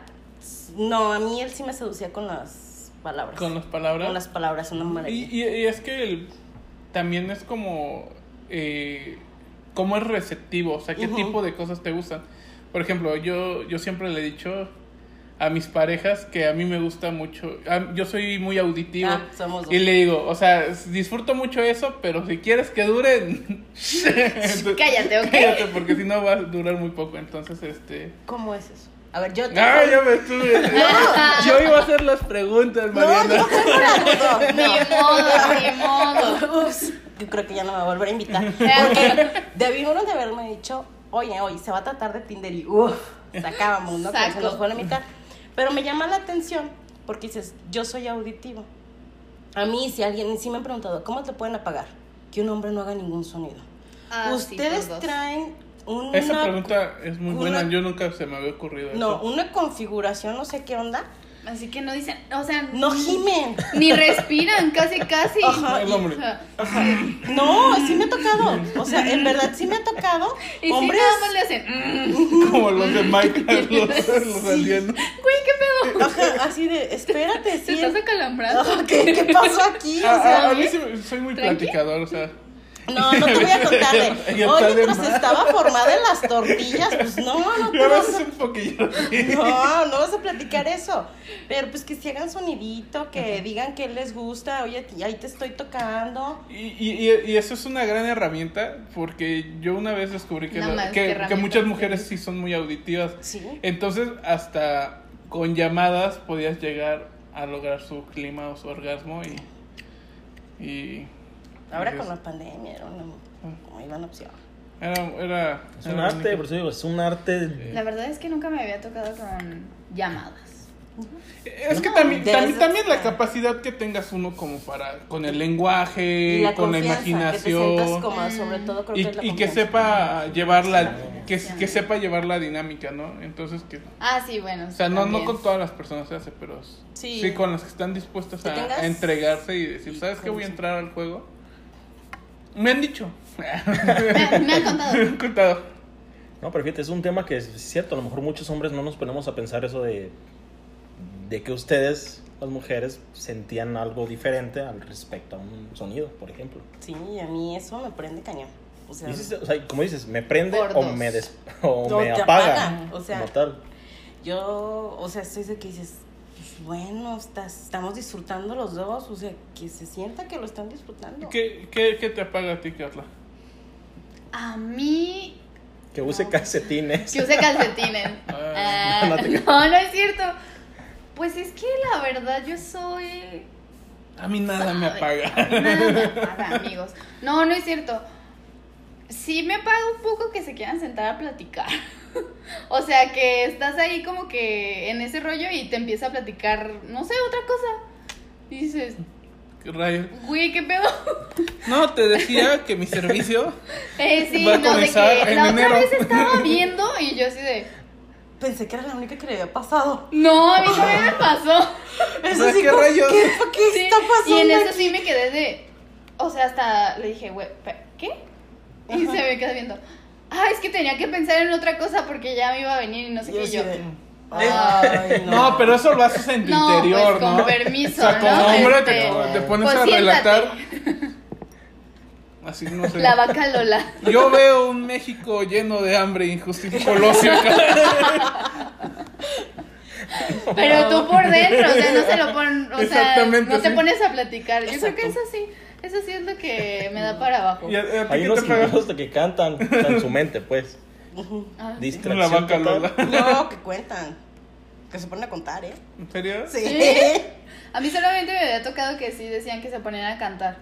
no, a mí él sí me seducía con las palabras. Con las palabras. Con las palabras, una maravilla. y- y es que el- también es como. Eh, cómo es receptivo, o sea, qué tipo de cosas te gustan. Por ejemplo, yo, yo siempre le he dicho a mis parejas que a mí me gusta mucho. a- yo soy muy auditivo. Ah, somos dos. Y le digo, o sea, disfruto mucho eso, pero si quieres que dure. Cállate, ¿ok? Cállate, porque si no va a durar muy poco. Entonces, este. ¿Cómo es eso? A ver, yo te... Ah, ya me estuve. Yo iba a hacer las preguntas, No, Mariana. yo tengo una duda. Ni modo, ni modo. Ups, yo creo que ya no me va a volver a invitar. Porque debieron de haberme dicho, oye, oye, se va a tratar de Tinder y uff, sacábamos, ¿no? Que se nos fue a la mitad. Pero me llama la atención porque dices, yo soy auditivo. A mí, si alguien, sí me han preguntado, ¿cómo te pueden apagar? Que un hombre no haga ningún sonido. Ah, Ustedes traen una, Esa pregunta es muy una- buena. Yo nunca se me había ocurrido no, eso. una configuración, no sé qué onda. Así que no dicen, o sea, No gimen. ni respiran, casi, casi. Ajá. No, sí me ha tocado. O sea, en verdad sí me ha tocado. Y hombres. nada más le hacen, mm, Como los de Minecraft, los, los alienos. güey, ¿qué pedo? Ajá, así de, espérate, Te sí. estás acalambrando. Ajá, ¿Qué, qué pasó aquí? O A, a- mí sí soy muy ¿Tranqui? platicador, o sea. No, no te voy a contar de. Oye, más. estaba formada en las tortillas. Pues no, no te Yo a vas a. un poquillo. No, no vas a platicar eso. Pero pues que si hagan sonidito, que digan que les gusta, oye, ahí te estoy tocando. Y, y, y- y eso es una gran herramienta porque yo una vez descubrí que, la- que- ¿qué que herramienta muchas mujeres sí son muy auditivas. Sí. Entonces, hasta con llamadas podías llegar a lograr su clima o su orgasmo y. y Ahora con la pandemia era una muy buena opción. Era, era, Es un arte, por eso digo, es un arte. La verdad es que nunca me había tocado con llamadas. Es que No, también, desde- también, también la capacidad que tengas uno como para, con el lenguaje, Y la con la confianza, que te imaginación. cómoda, sobre todo creo y, que es la y que sepa llevar la que, que sepa llevar la dinámica no entonces que Ah, sí, bueno. o sea no no también. con todas las personas se hace pero Sí. sí, con las que están dispuestas Que a, a entregarse y decir sabes que voy a entrar al juego me han dicho Me, me han contado. me han contado No, pero fíjate, es un tema que es cierto. A lo mejor muchos hombres no nos ponemos a pensar eso de, de que ustedes, las mujeres, sentían algo diferente al respecto a un sonido, por ejemplo. Sí, a mí eso me prende cañón. O sea, Dices, o sea, como dices, me prende o me, des- o No, me apaga. apaga, o sea, como tal. yo, o sea, estoy de que dices, bueno, estás, estamos disfrutando los dos, o sea, que se sienta que lo están disfrutando. ¿Qué, qué, qué te apaga a ti Carla? A mí Que use calcetines. Que use calcetines. Ah, Ah, no te- no, no es cierto. Pues es que la verdad yo soy. a mí nada me apaga Nada me apaga, amigos. No, no es cierto. Sí me apaga un poco que se quieran sentar a platicar. o sea, que estás ahí como que en ese rollo y te empieza a platicar, no sé, otra cosa. Y dices, ¿Qué rayos? Güey, ¿qué pedo? No, te decía que mi servicio. Eh, sí, Va a no, de que en la enero. otra vez estaba viendo y yo así de... Pensé que era la única que le había pasado. No, a mí también me pasó. Eso sí, ¿qué rayos? ¿Qué, qué Sí, está pasando? Y en eso aquí? sí me quedé de. O sea, hasta le dije, güey, ¿qué? Y se me queda viendo. Ah, es que tenía que pensar en otra cosa porque ya me iba a venir y no sé qué. Así yo. de, Ay, No, pero eso lo haces en tu No, interior, pues, con ¿no? permiso, O sea, como ¿no? hombre Este, te, te pones pues, a siéntate. relatar. Así no sé. La vaca Lola. Yo veo un México lleno de hambre e injusticia. Colosio acá. Pero tú por dentro, o sea, no se lo ponen. O sea, Exactamente, no te sí. pones a platicar. Yo creo Exacto. que eso sí. Eso sí es lo que me da para abajo. ¿Y a, a ti Hay qué unos te de que cantan está en su mente, pues. Ah, sí. Distracción La vaca total. Lola. No, que cuentan. Que se ponen a contar, ¿eh? ¿En serio? Sí. ¿Sí? A mí solamente me había tocado que sí decían que se ponían a cantar.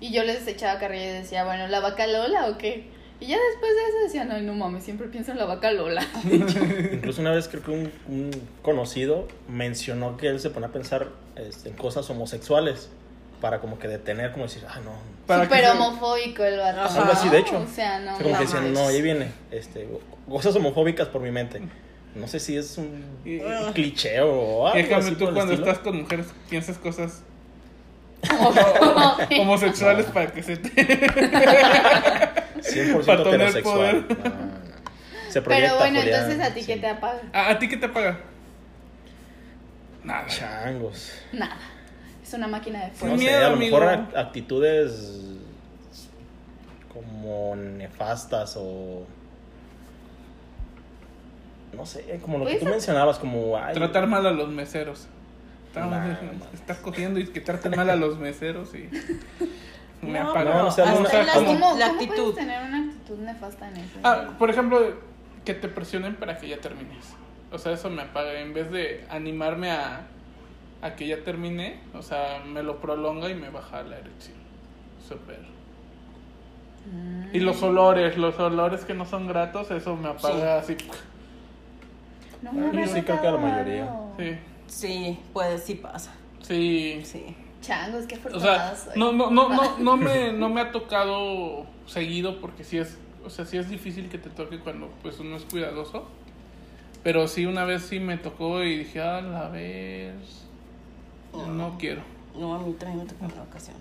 Y yo les echaba carrilla y decía, bueno, ¿la vaca Lola o qué? Y ya después de eso decían, ay, no mames, siempre pienso en la vaca Lola. Incluso una vez creo que un, un conocido mencionó que él se pone a pensar este, en cosas homosexuales para como que detener, como decir, ah, no. Para Súper homofóbico el vato. Ajá. Algo así, de hecho. O sea, no. O sea, como no que decían, no, ahí viene, este, cosas homofóbicas por mi mente. No sé si es un, un cliché o algo Y en cambio así tú por el cuando estilo. estás con mujeres piensas cosas homosexuales para que se te... 100% para tener heterosexual. poder. No, no. Se proyecta Pero bueno, Julián, entonces a ti sí. qué te apaga. ¿A, a ti qué te paga? Nada. Changos. Nada. Es una máquina de fuego. No sé, a lo mejor actitudes como nefastas o no sé, como lo que Pues, tú mencionabas, como ay, Tratar mal a los meseros. Estamos Nah, estás cogiendo y que traten mal a los meseros y... Me No, apaga. no, o sea, hasta no, en o sea, las- como- ¿Cómo, La cómo actitud. puedes tener una actitud nefasta en eso? Ah, por ejemplo, que te presionen para que ya termines. O sea, eso me apaga. En vez de animarme a, a que ya termine, o sea, me lo prolonga y me baja la erección. Súper. Mm. Y los olores, los olores que no son gratos, eso me apaga así. No me yo sí creo que la mayoría. Sí, Sí, pues sí pasa. sí. Sí. Changos, qué O afortunada sea, soy. no, no, no, no, no, me, no me ha tocado seguido porque sí es, o sea, sí es difícil que te toque cuando pues uno es cuidadoso. Pero sí, una vez sí me tocó y dije, a la vez, no quiero. No, a mí también me tocó una ocasión.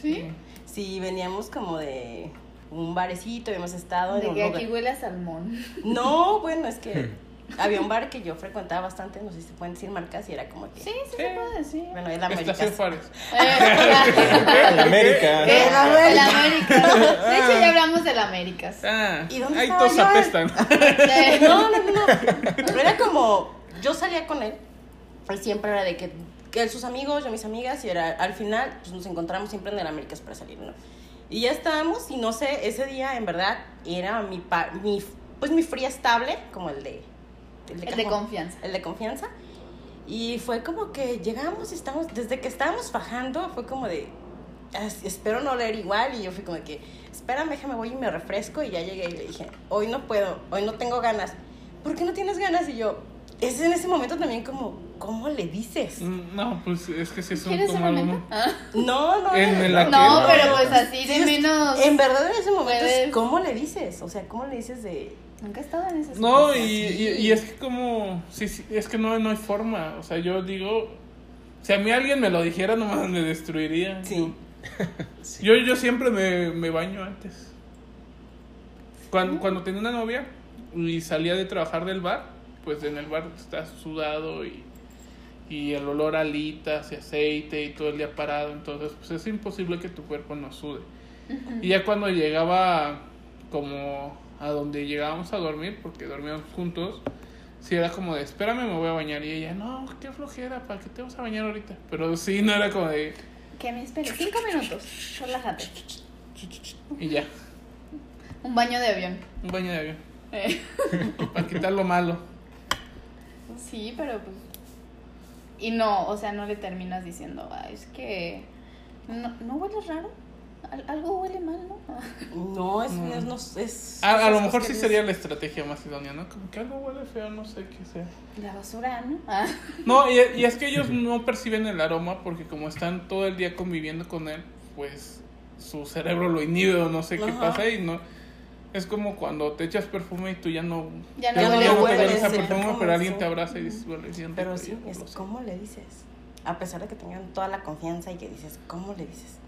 ¿Sí? Sí, veníamos como de un barecito, habíamos estado en De un que lugar- aquí huele a salmón. No, bueno, es que había un bar que yo frecuentaba bastante, no sé si se pueden decir marcas, y era como que... Sí, sí se puede decir. Bueno, el América. Estación Juárez. Eh, En América. eh, El el América. De hecho, ya hablamos del Américas. Ah, ¿Y dónde ahí todos yo? apestan. Eh, No, no, no, no. Era como, yo salía con él, y siempre era de que él sus amigos, yo mis amigas, y era, al final, pues nos encontramos siempre en el Américas para salir, ¿no? Y ya estábamos, y no sé, ese día, en verdad, era mi, pa- mi pues mi fría estable, como el de... El de confianza. El de confianza. Y fue como que llegamos y estamos, desde que estábamos bajando, fue como de, "As- espero no leer igual. Y yo fui como que, espérame, déjame, voy y me refresco. Y ya llegué y le dije, hoy no puedo, hoy no tengo ganas. ¿Por qué no tienes ganas? Y yo, es en ese momento también como, ¿cómo le dices? Mm, No, pues es que sí es un ¿Quieres un como algo-? Ah. No, no. En no, no, aquel- No, no, pero pues así de menos. En verdad en ese momento es, ¿cómo le dices? O sea, ¿cómo le dices de... Nunca he estado en No, y, y, y es que como, sí, sí, es que no, no hay forma. O sea, yo digo, si a mí alguien me lo dijera, nomás me destruiría. Sí. Yo, yo siempre me, me baño antes. Cuando, cuando tenía una novia y salía de trabajar del bar, pues en el bar estás sudado y, y el olor a alitas y aceite y todo el día parado, entonces pues es imposible que tu cuerpo no sude. Y ya cuando llegaba como a donde llegábamos a dormir, porque dormíamos juntos, sí era como de, espérame, me voy a bañar. Y ella, no, qué flojera, ¿para qué te vas a bañar ahorita? Pero sí, no era como de, Que me espere. Cinco minutos. Relájate. y ya, Un baño de avión. un baño de avión. Eh, Para quitar lo malo. Sí, pero pues. Y no, o sea, no le terminas diciendo, "Ay, es que. ¿No, ¿no hueles raro? Al- algo huele mal, ¿no? No, es, es, no, es A, a lo mejor sí sería la estrategia más idónea, ¿no? Como que algo huele feo, no sé qué sea. La basura, ¿no? Ah. No, y, y es que ellos no perciben el aroma porque como están todo el día conviviendo con él, pues su cerebro lo inhibe o no sé qué pasa y no... Es como cuando te echas perfume y tú ya no... Ya no Ya no huele le te hueles a perfume, perfume, pero alguien sí. te abraza y dices, huele bien Pero sí, yo es. ¿cómo le dices? A pesar de que tengan toda la confianza y que dices, ¿cómo le dices?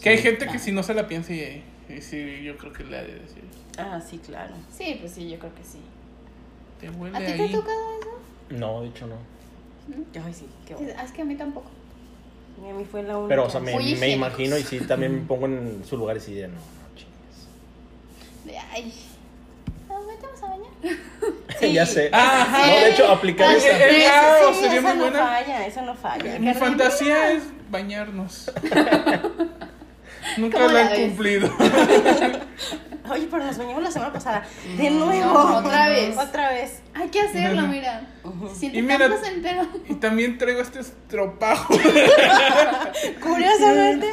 Que hay gente que si no se la piensa y, y sí, yo creo que le ha de decir, Ah, sí, claro. Sí, pues sí, yo creo que sí. te huele ¿A ti te ha tocado eso? No, de hecho no. Ay, sí, qué bueno. Ah, Es que a mí tampoco. Y a mí fue la única. Pero, o sea, me, me imagino y sí, también me pongo en su lugar y sí, de no, no, chingues. Ay, ¿nos metemos a bañar? Sí. ya sé. Ajá. No, de hecho, aplicar Ah, esa. Eh, eh, ah, sí, sería esa muy no buena. falla, esa no falla. Mi fantasía es bañarnos. Nunca ¿Cómo la la he ves? cumplido. Oye, pero nos bañamos la semana pasada. De nuevo. No, otra vez. Otra vez. Hay que hacerlo, mira. Y mira- también traigo este estropajo. Curiosamente,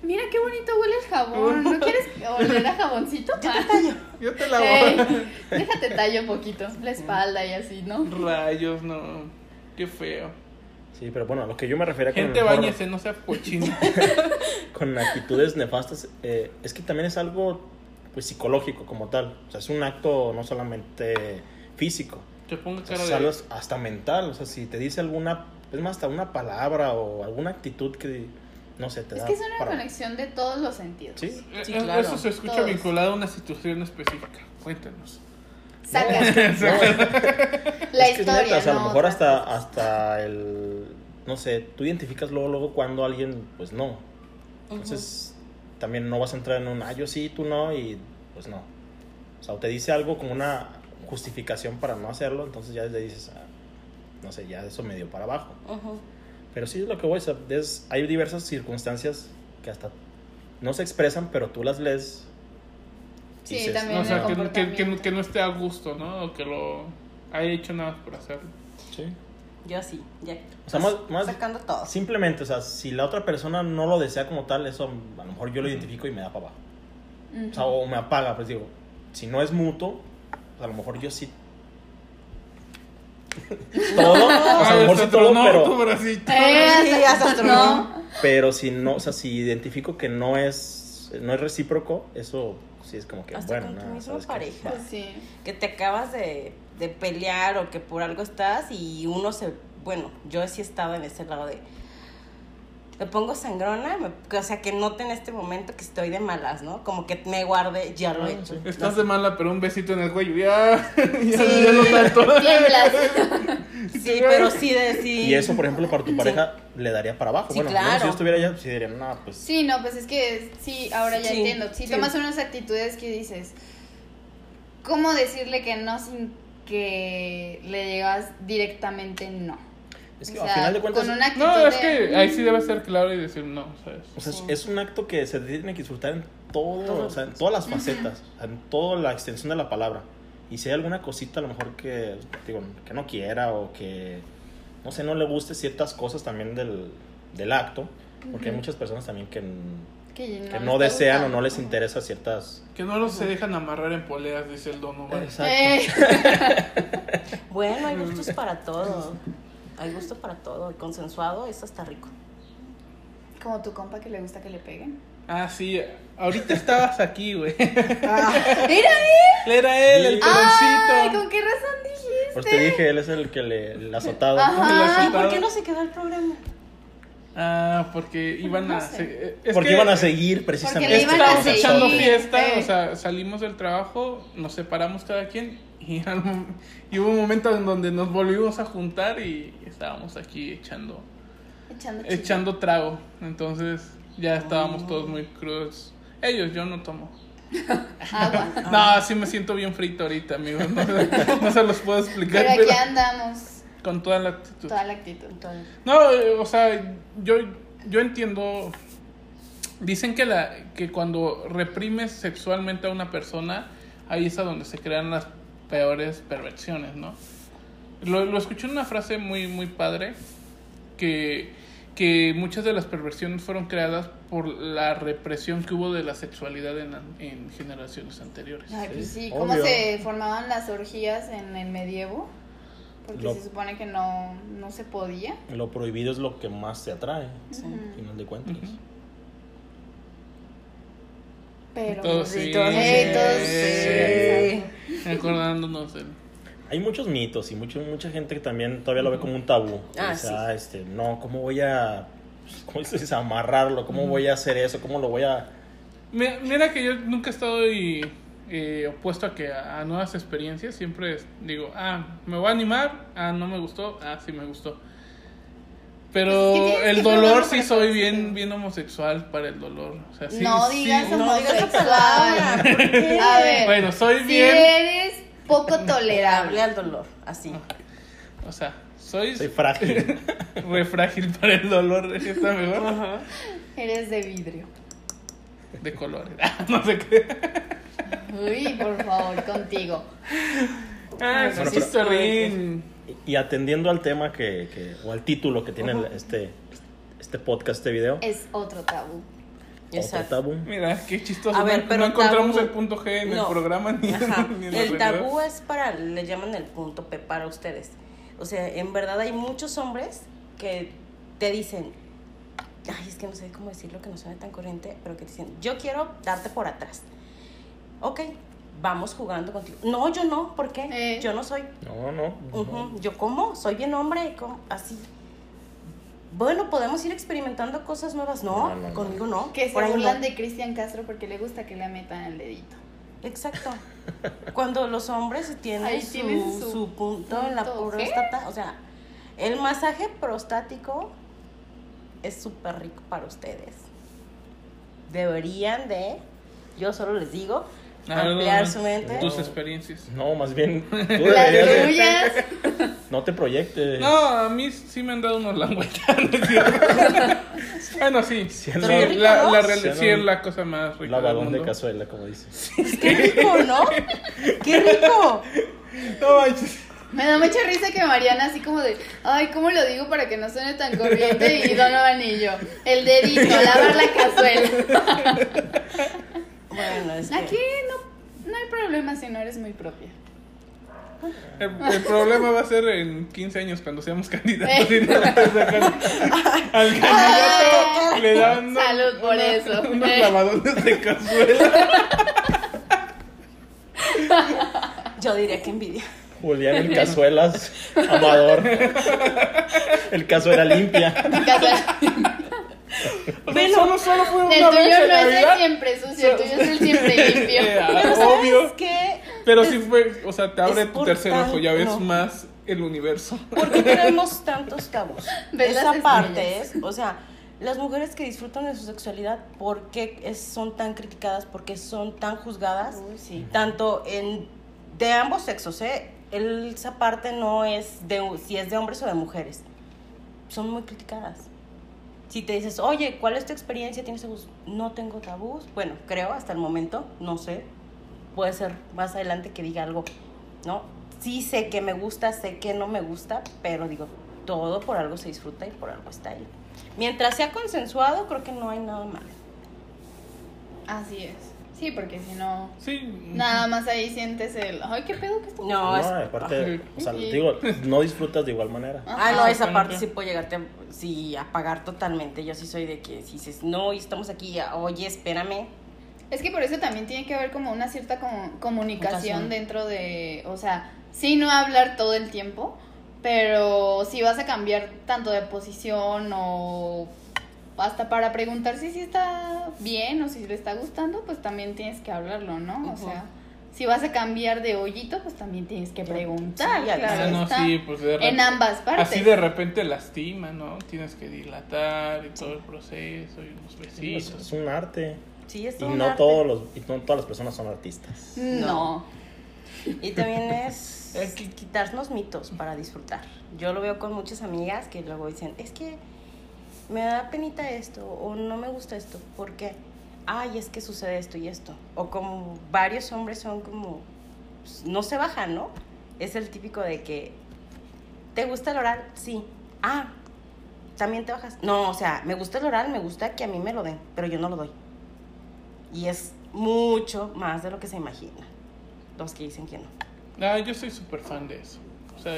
Mira qué bonito huele el jabón. ¿No quieres oler a jaboncito? yo te tallo. Yo te la Ey, voy. déjate tallo poquito. La espalda y así, ¿no? Rayos, no. Qué feo. Sí, pero bueno, a lo que yo me refería con, Gente, bañese, no sea cochino. con actitudes nefastas, eh, es que también es algo pues psicológico como tal. O sea, es un acto no solamente físico, Te pongo o sea, cara es de. hasta mental. O sea, si te dice alguna, es más, hasta una palabra o alguna actitud que, no sé, te Es da que es una para- conexión de todos los sentidos. Sí, Eh, Sí, eh, claro. Eso se escucha Todos. vinculado a una situación específica. Cuéntanos. Saca No, la es que es historia. neta, o sea, a lo ¿no? mejor hasta, cosas. hasta el, no sé, tú identificas luego, luego cuando alguien, pues no. Entonces, también no vas a entrar en un, ah, yo sí, tú no, y pues no. O sea, o te dice algo como una justificación para no hacerlo, entonces ya desde ahí dices, ah, no sé, ya eso medio para abajo. Ujú. Pero sí es lo que voy, o sea, es- hay diversas circunstancias que hasta no se expresan, pero tú las lees. Sí, dices, también. o sea, el que, que, que, comportamiento. que no esté a gusto, ¿no? O que lo haya hecho nada más por hacerlo. Sí. Yo así, ya. O sea, más- más- Sacando todo. Simplemente, o sea, si la otra persona no lo desea como tal, eso a lo mejor yo lo identifico y me da para abajo. O sea, o me apaga, pues digo, si no es mutuo, pues, a lo mejor yo sí. todo, o sea, a lo mejor sí todo, pero. Eh, Sí, no. pero si no, o sea, si identifico que no es, no es recíproco, eso sí es como que, Hasta bueno, con tu no, misma ¿sabes qué? pareja. Pues sí. Que te acabas de, de pelear o que por algo estás y uno se. Bueno, yo sí he estado en ese lado de. Me pongo sangrona, me- o sea, que note en este momento que estoy de malas, ¿no? Como que me guarde, ya lo he hecho. sí. Estás de mala, pero un besito en el cuello. Ya, ya, Sí. ya no tanto. Tiemblas. Sí, pero sí de sí. Y eso, por ejemplo, para tu pareja le daría para abajo. Sí, bueno, claro. si yo estuviera allá, sí diría, no, pues. Sí, no, pues es que sí, ahora ya Sí, entiendo. Si sí. tomas unas actitudes que dices, ¿cómo decirle que no sin que le digas directamente no? Es que O al sea, final de cuentas. con una actitud No, es de- que ahí sí debe ser claro y decir no, ¿sabes? O sea, es- Sí. es un acto que se tiene que disfrutar en todo, Todo. o sea, en todas las facetas, o sea, en toda la extensión de la palabra. Y si hay alguna cosita a lo mejor que, digo, que no quiera o que, no sé, no le guste ciertas cosas también del, del acto, porque hay muchas personas también que, que que no, desean o no les interesa ciertas... Que no los se dejan amarrar en poleas, dice el Donovan. Exacto. Eh, Bueno, hay gustos para todo. Hay gusto para todo. Y consensuado, eso está rico. como tu compa que le gusta que le peguen. Ah, sí. Ahorita estabas aquí, güey. ¡Era él! Era él, el ¡Ay! ¿Con qué razón dijiste? Pues te dije, él es el que le, le ha azotado. Ajá. Le ¿Y azotado. por qué no se quedó el programa? Ah, porque iban No a... se- es Porque que- iban a seguir precisamente. Es que iban a estábamos seguir, echando fiesta, eh. o sea, salimos del trabajo, nos separamos cada quien y, y hubo un momento en donde nos volvimos a juntar y estábamos aquí echando, Echando trago. Entonces ya estábamos todos muy crudos. Ellos, yo no tomo. Agua. No, sí me siento bien frito ahorita, amigos. No, se- no se los puedo explicar, Pero pero, aquí andamos. Con toda la actitud. Toda la actitud. No, eh, o sea, yo, yo entiendo. Dicen que, la, que cuando reprimes sexualmente a una persona, ahí es a donde se crean las peores perversiones, ¿no? Lo, lo escuché en una frase muy, muy padre que, que muchas de las perversiones fueron creadas por la represión que hubo de la sexualidad en, en generaciones anteriores. Ay, pues Sí, sí, cómo obvio. se formaban las orgías en el medievo. Porque Lo- se supone que no, no se podía. Lo prohibido es lo que más te atrae, Sí. Al final de cuentas. Pero. Todos sí. todos todos sí. sí. Acordándonos. Hay muchos mitos y mucho, mucha gente que también todavía lo ve como un tabú. Ah, o sea, este, no, ¿cómo voy a, cómo dices, amarrarlo? ¿Cómo voy a hacer eso? ¿Cómo lo voy a...? Mira, mira que yo nunca he estado y, eh, opuesto a que a, a nuevas experiencias. Siempre es- digo, ah, me voy a animar. Ah, no me gustó. Ah, sí me gustó. Pero Pues el dolor sí soy bien, bien homosexual para el dolor. O sea, sí, no sí. digas No digas esa homosexual. palabra, ¿por qué? A ver. Bueno, soy si bien. eres poco tolerable. al dolor, así. O sea, soy, Soy frágil. re frágil para el dolor. ¿Está mejor? Ajá. Eres de vidrio. De colores. no sé qué. Uy, por favor, contigo. Ah, Bueno, sí, pero- Sorín. y atendiendo al tema que, que o al título que tiene este, este podcast, este video, Es otro tabú. otro Exacto. tabú. Mira, qué chistoso. A ver, no, pero no encontramos tabú- el punto G en no. el programa ni, Ajá. ni en El tabú es para, le llaman el punto P para ustedes. O sea, en verdad hay muchos hombres que te dicen, ay, es que no sé cómo decirlo que no suene tan corriente, pero que te dicen, yo quiero darte por atrás. Ok, vamos jugando contigo. No, yo no, ¿por qué? Eh. Yo no soy. No, no. Ujú, Yo cómo, soy bien hombre, ¿cómo? así. Bueno, podemos ir experimentando cosas nuevas. No, No, no, no. conmigo no. Que se por ahí no. burlan de Cristian Castro porque le gusta que le metan el dedito. Exacto. Cuando los hombres tienen, su, tienen su su punto en la próstata, o sea, el masaje prostático es súper rico para ustedes. Deberían de, yo solo les digo, ampliar no, su mente. Tus experiencias. No, más bien, tú Las deberías de- no te proyectes. No, a mí sí me han dado unos langüetas. ¿no es cierto? bueno, sí. Sí, Siendo- rico, la, la real- sí es la cosa más rica. del Lavadón de cazuela, como dices. Qué rico, ¿no? Qué rico. No manches. Me da mucha risa que Mariana así como de, ay, ¿cómo lo digo para que no suene tan corriente? Y Donovan y yo, el dedito, lavar la cazuela. Bueno, es que- Aquí no, no hay problema si no eres muy propia. El, el problema va a ser en 15 años cuando seamos candidatos. y no le sacan al candidato le dan unos, Salud por eso. unos Eh. lavadones de cazuela. yo diría que envidia. Julián en cazuelas, amador. El caso era limpia. Cazuela. O sea, solo, solo fue una El vez tuyo en no es el siempre sucio, el tuyo es el siempre limpio. Eh, Pero obvio. ¿sabes qué? Pero Es- sí fue, o sea, te abre es tu por tercer ojo, ya ves tanto. más el universo. ¿Por qué tenemos tantos? ¿Ves Esa parte es, o sea, las mujeres que disfrutan de su sexualidad, ¿por qué es- son tan criticadas? ¿Por qué son tan juzgadas? Uy, sí. Tanto en de ambos sexos, ¿eh? El- esa parte no es de si es de hombres o de mujeres. Son muy criticadas. Si te dices, oye, ¿cuál es tu experiencia? ¿Tienes tabús? No tengo tabús. Bueno, creo hasta el momento, no sé. Puede ser más adelante que diga algo, ¿no? Sí sé que me gusta, sé que no me gusta, pero digo, todo por algo se disfruta y por algo está ahí. Mientras sea consensuado, creo que no hay nada malo. Así es. Sí, porque si no, Sí. nada más ahí sientes el, ay, qué pedo que está No, No, es... aparte, o sea, Y- digo, no disfrutas de igual manera. Ah, no, Ajá, esa parte sí puede llegarte a, sí, a pagar totalmente. Yo sí soy de que si dices, no, y estamos aquí, oye, espérame. Es que por eso también tiene que haber como una cierta como comunicación Comunicación. dentro de, o sea, sí no hablar todo el tiempo, pero si vas a cambiar tanto de posición o hasta para preguntar si sí está bien o si le está gustando, pues también tienes que hablarlo, ¿no? O sea, si vas a cambiar de hoyito, pues también tienes que preguntar, Sí, ya claro Ah, no, está. sí, pues de en repente- ambas partes. Así de repente lastima, ¿no? Tienes que dilatar y todo el proceso y unos Sí, es, besitos. es un arte. Sí, es Y un no, arte. todos los, y no todas las personas son artistas. No. Y también es qui- quitarnos mitos para disfrutar. Yo lo veo con muchas amigas que luego dicen, es que me da penita esto o no me gusta esto. ¿Por qué? Ay, es que sucede esto y esto. O como varios hombres son como, pues, no se bajan, ¿no? Es el típico de que, ¿te gusta el oral? Sí. Ah, también te bajas. No, o sea, me gusta el oral, me gusta que a mí me lo den, pero yo no lo doy. Y es mucho más de lo que se imagina. Los que dicen que no. Ah, yo soy súper fan de eso. O sea,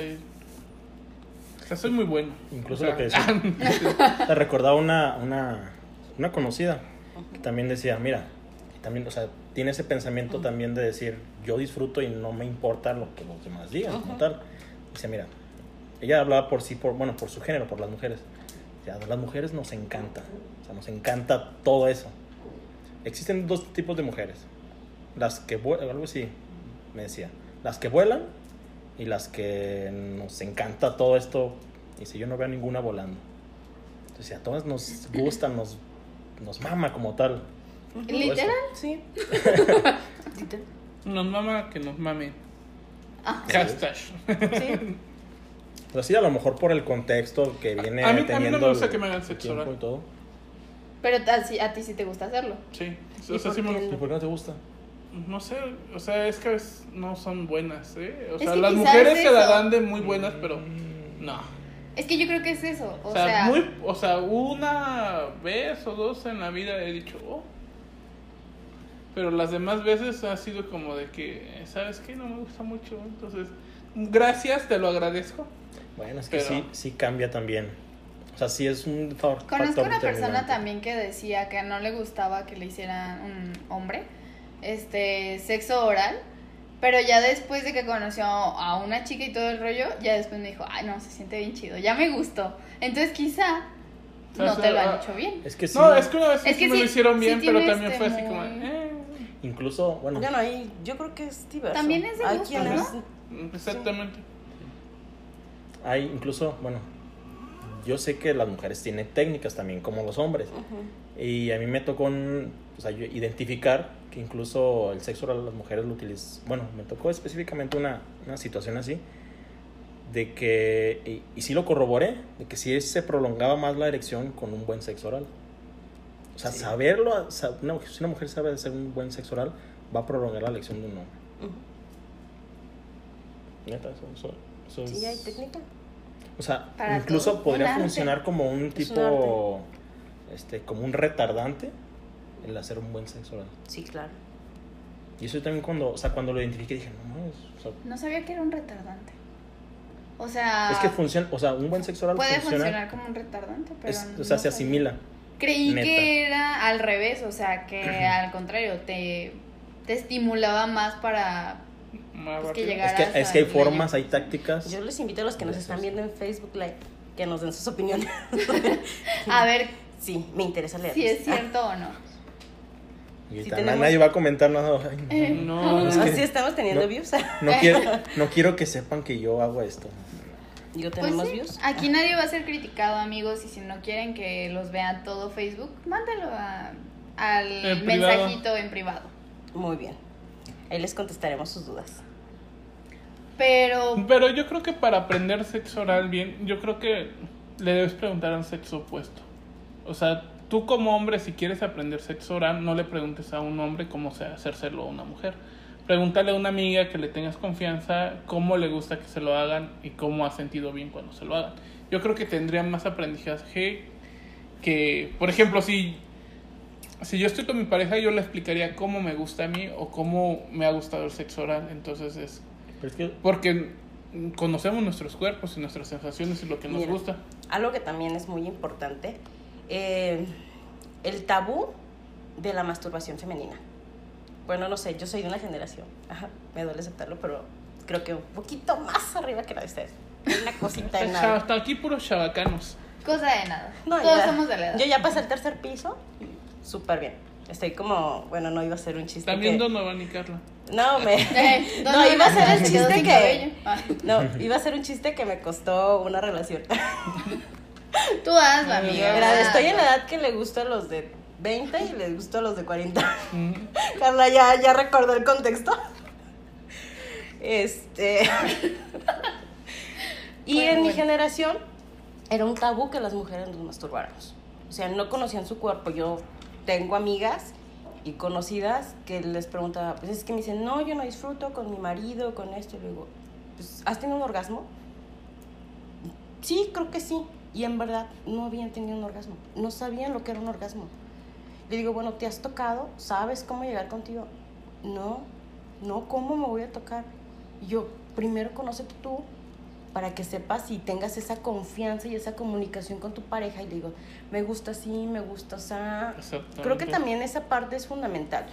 sea, soy muy bueno. Incluso O sea, lo que decía. Te recordaba una, una, una conocida que también decía, mira, también, o sea, tiene ese pensamiento también de decir, yo disfruto y no me importa lo que los demás digan, como tal. Dice, mira, ella hablaba por sí, por, bueno, por su género, por las mujeres. Ya, a las mujeres nos encanta, o sea, nos encanta todo eso. Existen dos tipos de mujeres. Las que vuelan, algo así, me decía. Las que vuelan y las que nos encanta todo esto. Y si yo no veo ninguna volando. Entonces, a todas nos gustan, nos, nos mama como tal. ¿Literal? Sí. Nos mama que nos mamen. Ah. Hashtag. Sí. O sea, sí, a lo mejor por el contexto que viene A mí- a mí no me teniendo gusta el que me hagan sexo oral. y todo. Pero a, ti sí te gusta hacerlo. Sí. ¿Y O sea, por sí me gusta. ¿Y por qué no te gusta? No sé, o sea, es que no son buenas, ¿eh? O Es sea, las mujeres es se la dan de muy buenas, pero no. Es que yo creo que es eso. O, O sea, sea, muy, o sea, una vez o dos en la vida he dicho, oh. Pero las demás veces ha sido como de que, ¿sabes qué? No me gusta mucho. Entonces, gracias, te lo agradezco. Bueno, es que Pero- sí, sí cambia también. O sea, sí es un fa- factor Conozco una persona también que decía que no le gustaba que le hicieran un hombre este sexo oral, pero ya después de que conoció a una chica y todo el rollo, ya después me dijo, ay no, se siente bien chido, ya me gustó. Entonces quizá O sea, no te lo ah, han hecho bien. Es que sí. No, es que una vez Es sí que me sí- lo hicieron sí bien, pero también este fue así muy- como, eh, Incluso, bueno, Bueno, ahí yo creo que es diverso. También es de gusto, ¿no? exactamente. hay incluso, bueno, yo sé que las mujeres tienen técnicas también como los hombres. Y a mí me tocó un- o sea, yo identificar que incluso el sexo oral las mujeres lo utilizan. Bueno, me tocó específicamente una, una situación así, de que, y, y sí lo corroboré, de que sí se prolongaba más la erección con un buen sexo oral. O sea, Sí. saberlo, sa- una, si una mujer sabe hacer un buen sexo oral, va a prolongar la erección de un hombre. Ujú. Neta, eso, eso- eso Sí, hay es- técnica. O sea, Para incluso todo. podría funcionar como un Es un tipo, este, como un retardante el hacer un buen sexo oral. Sí, claro. Y eso yo también cuando, o sea, cuando lo identifiqué dije, no mames, o sea, No sabía que era un retardante. O sea, es que funciona, o sea, un buen sexo oral puede funciona, funcionar como un retardante, pero es- no o sea, se sabía. asimila. Creí Neta. que era al revés, o sea, que al contrario, te, te estimulaba más para... Pues que Es que, es que hay formas, hay tácticas. Yo les invito a los que nos están viendo en Facebook Live que nos den sus opiniones. A ver sí, me interesa leer. si es cierto o no. Y tenemos- nadie va a comentar nada. Ay, no, Eh, No, es que Así estamos teniendo no. views. no quiero, no quiero que sepan que yo hago esto. Yo Pues tenemos sí, views. aquí nadie va a ser criticado, amigos, y si no quieren que los vea todo Facebook, mándalo a- al En privado. mensajito en privado. Muy bien. Ahí les contestaremos sus dudas. Pero Pero yo creo que para aprender sexo oral bien, yo creo que le debes preguntar al sexo opuesto. O sea, tú como hombre, si quieres aprender sexo oral, no le preguntes a un hombre cómo se hacérselo a una mujer. Pregúntale a una amiga que le tengas confianza cómo le gusta que se lo hagan y cómo ha sentido bien cuando se lo hagan. Yo creo que tendrían más aprendizaje que, por ejemplo, si, si yo estoy con mi pareja, yo le explicaría cómo me gusta a mí o cómo me ha gustado el sexo oral. Entonces es Pero es que porque conocemos nuestros cuerpos y nuestras sensaciones y lo que nos Mira. gusta. Algo que también es muy importante, eh, el tabú de la masturbación femenina. Bueno, no sé, yo soy de una generación, ajá, me duele aceptarlo, pero creo que un poquito más arriba que la de ustedes. Una cosita de Hasta, nada. hasta aquí puros chabacanos. cosa de nada. No, Todos ya- somos de la edad. Yo ya pasé el tercer piso, súper bien. Estoy como, bueno, no iba a ser un chiste. También que- Donovan y Carla. No, me. Eh, no, ¿dónde iba a ser van? el chiste que. Ah, No, iba a ser un chiste que me costó una relación. Tú hazla, amiga. Era, estoy en la edad que le gusta a los de 20 y les gusta a los de 40. Mm. Carla ya, ya recordó el contexto. Este. y Bueno, en mi generación era un tabú que las mujeres nos masturbáramos. O sea, no conocían su cuerpo. Yo tengo amigas y conocidas que les preguntaba, pues es que me dicen, no, yo no disfruto con mi marido, con esto. Y le digo, pues, ¿has tenido un orgasmo? Sí, creo que sí. Y en verdad no habían tenido un orgasmo, no sabían lo que era un orgasmo. Le digo, bueno, ¿te has tocado? ¿Sabes cómo llegar contigo? No, no, ¿cómo me voy a tocar? Y yo, primero conócete tú para que sepas y tengas esa confianza y esa comunicación con tu pareja. Y le digo, me gusta así, me gusta así. Creo que también esa parte es fundamental.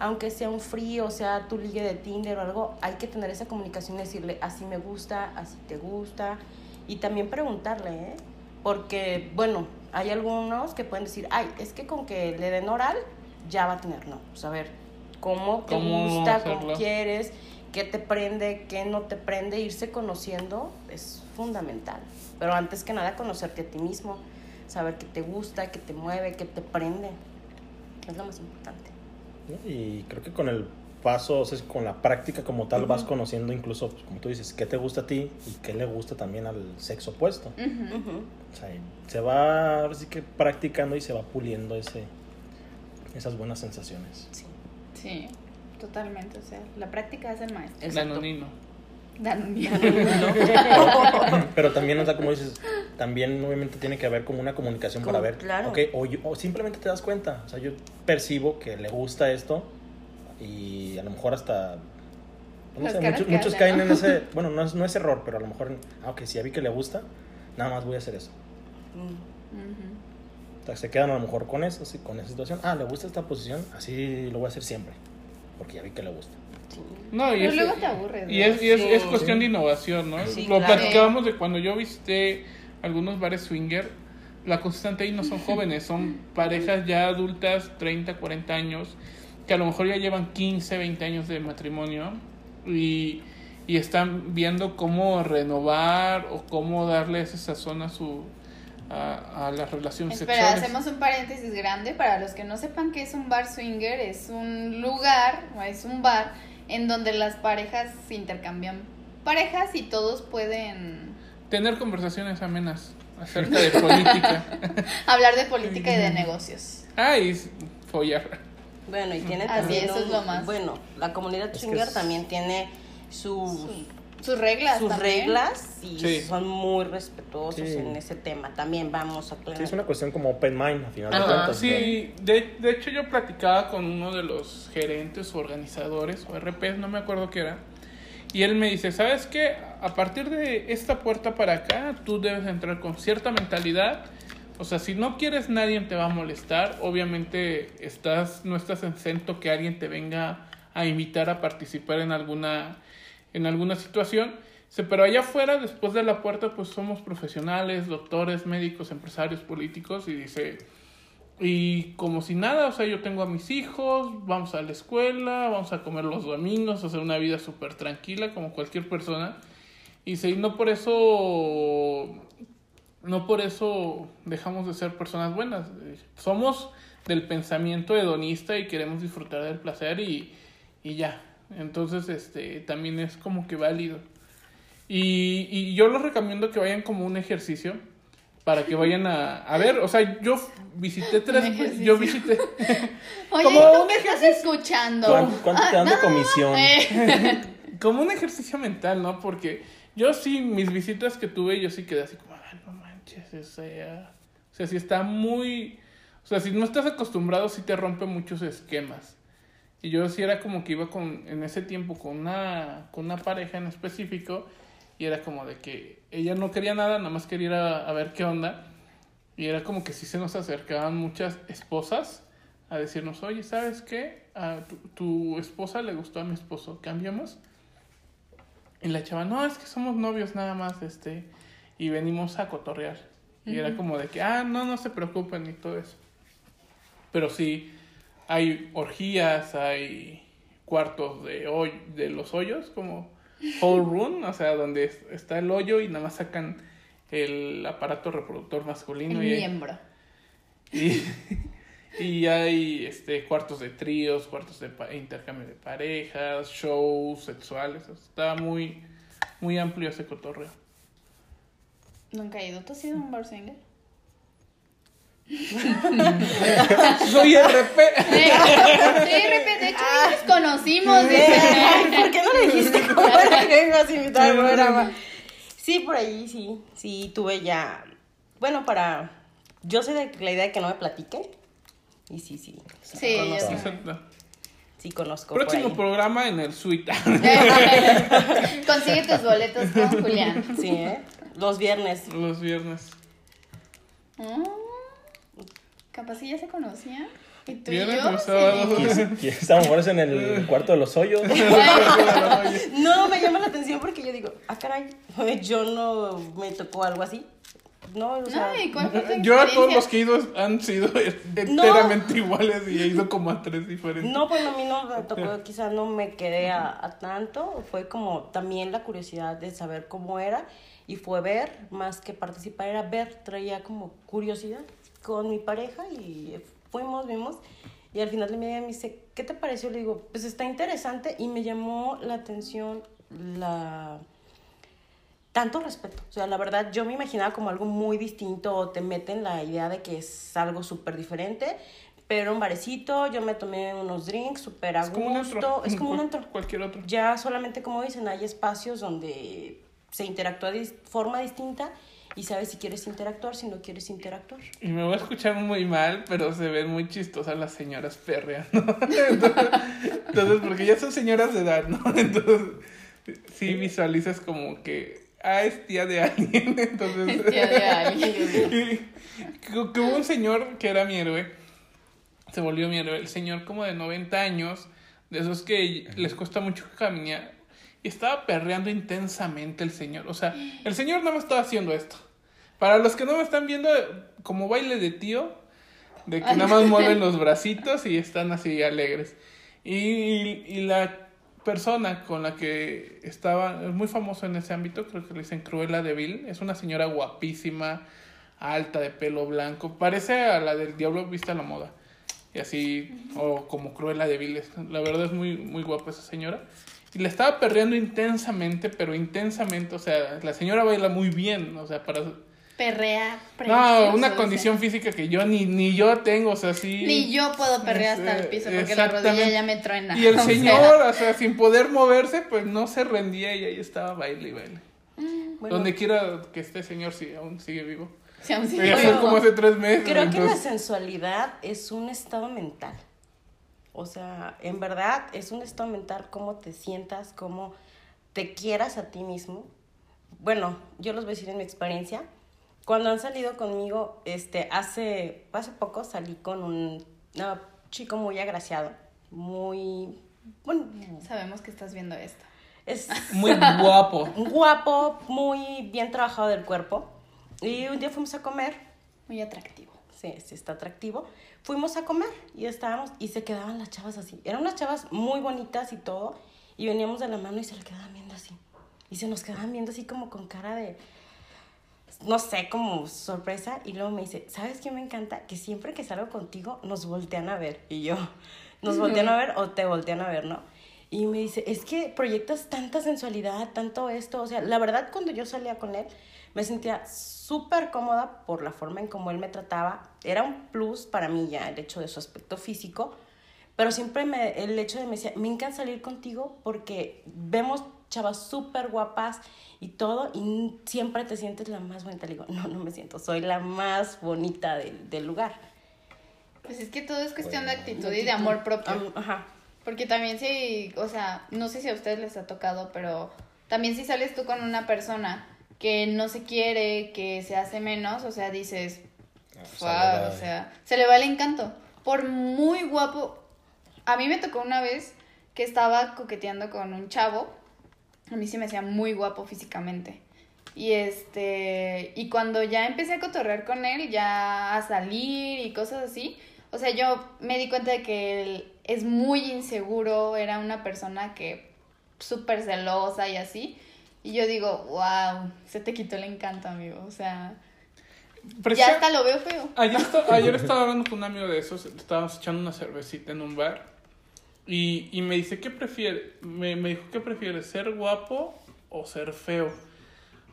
Aunque sea un frío, sea tu ligue de Tinder o algo, hay que tener esa comunicación y decirle, así me gusta, así te gusta. Y también preguntarle, ¿eh? Porque, bueno, hay algunos que pueden decir, ay, es que con que le den oral, ya va a tener no. Sea, a ver, cómo te gusta, cómo quieres, qué te prende, qué no te prende, irse conociendo es fundamental. Pero antes que nada, conocerte a ti mismo, saber qué te gusta, qué te mueve, qué te prende. Es lo más importante. Y creo que con el paso, o sea, con la práctica como tal, vas conociendo incluso, pues, como tú dices, qué te gusta a ti y qué le gusta también al sexo opuesto. O sea, se va, ahora sí que practicando y se va puliendo ese, esas buenas sensaciones. Sí. Sí, totalmente. O sea, la práctica es el maestro. Danonino. Danonino. Pero también, o sea, como dices, también obviamente tiene que haber como una comunicación para ver, claro. okay, o, o simplemente te das cuenta, o sea, yo percibo que le gusta esto y a lo mejor hasta no sé, muchos, muchos caen en ese, bueno, no es, no es error, pero a lo mejor, ah, si ya vi que le gusta, nada más voy a hacer eso. O sea, se quedan a lo mejor con eso, con esa situación. Ah, le gusta esta posición, así lo voy a hacer siempre, porque ya vi que le gusta. No, y Pero luego te aburres. Y es, y es, es cuestión de innovación, ¿no? Sí, Lo claro. platicábamos de cuando yo visité algunos bares swinger, la constante ahí no son jóvenes, son parejas ya adultas, 30, 40 años, que a lo mejor ya llevan 15, 20 años de matrimonio y, y están viendo cómo renovar o cómo darle ese sazón a su a, a las relaciones Espera, sexuales. hacemos un paréntesis grande para los que no sepan qué es un bar swinger. Es un lugar, o es un bar en donde las parejas se intercambian parejas y todos pueden Tener conversaciones amenas acerca de política. hablar de política y de negocios. Ah, y follar. Bueno, y tiene Así, también. eso es un- lo más. Bueno, la comunidad que swinger es- también tiene sus, Sus reglas. sus también. reglas y Sí. son muy respetuosos Sí. en ese tema. También vamos a aclarar. Sí, es una cuestión como open mind, al final de Ajá, cuentas. Sí, de, de hecho yo platicaba con uno de los gerentes o organizadores o RPs, no me acuerdo qué era, y él me dice, ¿sabes qué? A partir de esta puerta para acá, tú debes entrar con cierta mentalidad. O sea, si no quieres, nadie te va a molestar. Obviamente estás, no estás exento que alguien te venga a invitar a participar en alguna, en alguna situación. Pero allá afuera, después de la puerta, pues somos profesionales, doctores, médicos, empresarios, políticos. Y dice, y como si nada, o sea, yo tengo a mis hijos, vamos a la escuela, vamos a comer los domingos, hacer una vida súper tranquila como cualquier persona. Y dice, y no por eso, no por eso dejamos de ser personas buenas. Somos del pensamiento hedonista y queremos disfrutar del placer y, y ya. Entonces, este, también es como que válido. Y, y yo les recomiendo que vayan como un ejercicio para que vayan a, a ver, o sea, yo visité tres, ejercicio. yo visité, Oye, Como ¿tú un qué estás ejercicio. escuchando? ¿Cuánto, cuánto te dan de Ah, comisión? eh. como un ejercicio mental, ¿no? Porque yo sí, mis visitas que tuve, yo sí quedé así como, manches, o sea, o sea, si está muy, o sea, si no estás acostumbrado, sí te rompe muchos esquemas. Y yo sí era como que iba con, en ese tiempo con una, con una pareja en específico, y era como de que ella no quería nada, nada más quería ir a, a ver qué onda. Y era como que sí se nos acercaban muchas esposas a decirnos, oye, ¿sabes qué? A tu, tu esposa le gustó a mi esposo, ¿cambiamos? Y la chava, no, es que somos novios nada más, este, y venimos a cotorrear. Y era como de que, ah, no, no se preocupen y todo eso. Pero sí, hay orgías, hay cuartos de, hoy, de los hoyos, como whole room, o sea, donde es- está el hoyo y nada más sacan el aparato reproductor El masculino. y, miembro. y, y hay este, cuartos de tríos, cuartos de intercambio de parejas, shows sexuales. Está muy, muy amplio ese cotorreo. Nunca he ido. ¿Tú has sido un bar swinger? Soy RP. Sí, RP, de hecho, Ah. nos conocimos. Dice. ¿Por qué no le dijiste cómo era que ibas a invitar al programa? Sí, por ahí sí, sí, tuve ya, bueno, para. Yo soy de la idea de que no me platique. Y sí, sí. Sí, yo conozco. Exacto. sí conozco. Próximo programa en el suite. Consigue tus boletos con Julián. Sí, ¿eh? Los viernes. Los viernes. Mm, Capaz que ya se conocían. ¿Y tú Viernes y yo? Sí. Y en el cuarto de los hoyos. No, me llama la atención porque yo digo, ah, caray, yo no me tocó algo así. No, o sea, No, ¿y cuál fue tu Yo a todos los que he ido han sido enteramente iguales y he ido como a tres diferentes. No, pues a mí no me tocó, quizás no me quedé a, a tanto, fue como también la curiosidad de saber cómo era y fue ver, más que participar, era ver, traía como curiosidad con mi pareja y fuimos, vimos y al final de mi día me dice, ¿qué te pareció? Le digo, pues está interesante y me llamó la atención la... Tanto respeto, o sea, la verdad yo me imaginaba como algo muy distinto o te meten la idea de que es algo súper diferente, pero un barecito, yo me tomé unos drinks súper a Es como un gusto, es como un antro. Cualquier otro. Ya solamente como dicen, hay espacios donde se interactúa de forma distinta y sabes si quieres interactuar, si no quieres interactuar. Y me voy a escuchar muy mal, pero se ven muy chistosas las señoras perreando. Entonces, entonces, porque ya son señoras de edad, ¿no? Entonces, sí visualizas como que, ah, es tía de alguien. Entonces, Es tía de alguien. Y que, hubo un señor que era mi héroe, se volvió mi héroe, el señor como de 90 años, de esos que les cuesta mucho caminar, estaba perreando intensamente el señor. O sea, el señor nada más estaba haciendo esto. Para los que no me están viendo, como baile de tío, de que nada más mueven los bracitos y están así alegres. Y, y, y la persona con la que estaba, es muy famoso en ese ámbito, creo que le dicen Cruella de Vil, es una señora guapísima, alta, de pelo blanco, parece a la del Diablo Vista a la Moda. Y así, o como Cruella de Vil, es- la verdad es muy, muy guapa esa señora. Y le estaba perreando intensamente, pero intensamente, o sea, la señora baila muy bien, o sea, para... Perrea. No, precioso, una o condición física que yo ni, ni yo tengo, o sea, sí... sea, Ni yo puedo perrear hasta el piso porque la rodilla ya me truena. Y el sea, señor, o sea, sin poder moverse, pues no se rendía y ahí estaba baile y baile. Bueno, Donde quiera que esté señor, si aún sigue vivo. sí, aún sí. Bueno, fue como hace tres meses. creo que la entonces- sensualidad es un estado mental. O sea, en verdad es un estado mental cómo te sientas, cómo te quieras a ti mismo. Bueno, yo los voy a decir en mi experiencia. Cuando han salido conmigo, este, hace, hace poco salí con un no, chico muy agraciado, muy, bueno, Sabemos que estás viendo esto. es Muy guapo. guapo, muy bien trabajado del cuerpo. Y un día fuimos a comer Muy atractivo. Sí, sí está atractivo. Fuimos a comer y estábamos y se quedaban las chavas así. Eran unas chavas muy bonitas y todo y veníamos de la mano y se le quedaban viendo así. Y se nos quedaban viendo así como con cara de no sé, como sorpresa y luego me dice, "¿Sabes qué me encanta? Que siempre que salgo contigo nos voltean a ver." Y yo, "¿Nos voltean a ver o te voltean a ver, no?" Y me dice, es que proyectas tanta sensualidad, tanto esto. O sea, la verdad, cuando yo salía con él, me sentía súper cómoda por la forma en cómo él me trataba. Era un plus para mí ya el hecho de su aspecto físico. Pero siempre me, el hecho de me decía, me encanta salir contigo porque vemos chavas súper guapas y todo, y siempre te sientes la más bonita. Le digo, no, no me siento, soy la más bonita del, del lugar. Pues es que todo es cuestión de actitud y de amor propio. Ajá. Porque también si, o sea, no sé si a ustedes les ha tocado, pero también si sales tú con una persona que no se quiere, que se hace menos, o sea, dices, pues, a "Fuck", ver, o sea, se le va el encanto. Por muy guapo, a mí me tocó una vez que estaba coqueteando con un chavo, a mí sí me hacía muy guapo físicamente. Y este, y cuando ya empecé a cotorrear con él, ya a salir y cosas así, o sea, yo me di cuenta de que él es muy inseguro, era una persona que súper celosa y así. Y yo digo, wow, se te quitó el encanto, amigo. O sea, ya hasta lo veo feo. Ayer, ayer estaba hablando con un amigo de esos, estábamos echando una cervecita en un bar y, y me dice, ¿qué prefiere? Me, me dijo, ¿qué prefiere? ¿Ser guapo o ser feo?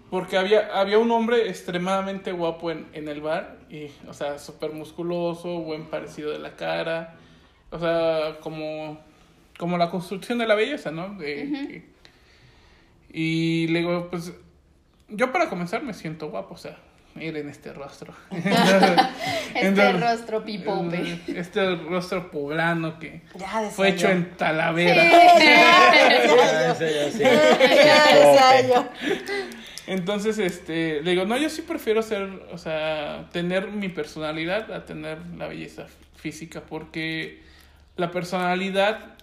Porque había, había un hombre extremadamente guapo en, en el bar, y, o sea, súper musculoso, buen parecido de la cara, o sea, como, como la construcción de la belleza, ¿no? De- y le digo, pues, yo para comenzar me siento guapo, o sea, miren este rostro. este rostro pipope. Este rostro poblano que fue hecho en Talavera. Entonces, este, le digo, no, yo sí prefiero ser, o sea, tener mi personalidad a tener la belleza física, porque la personalidad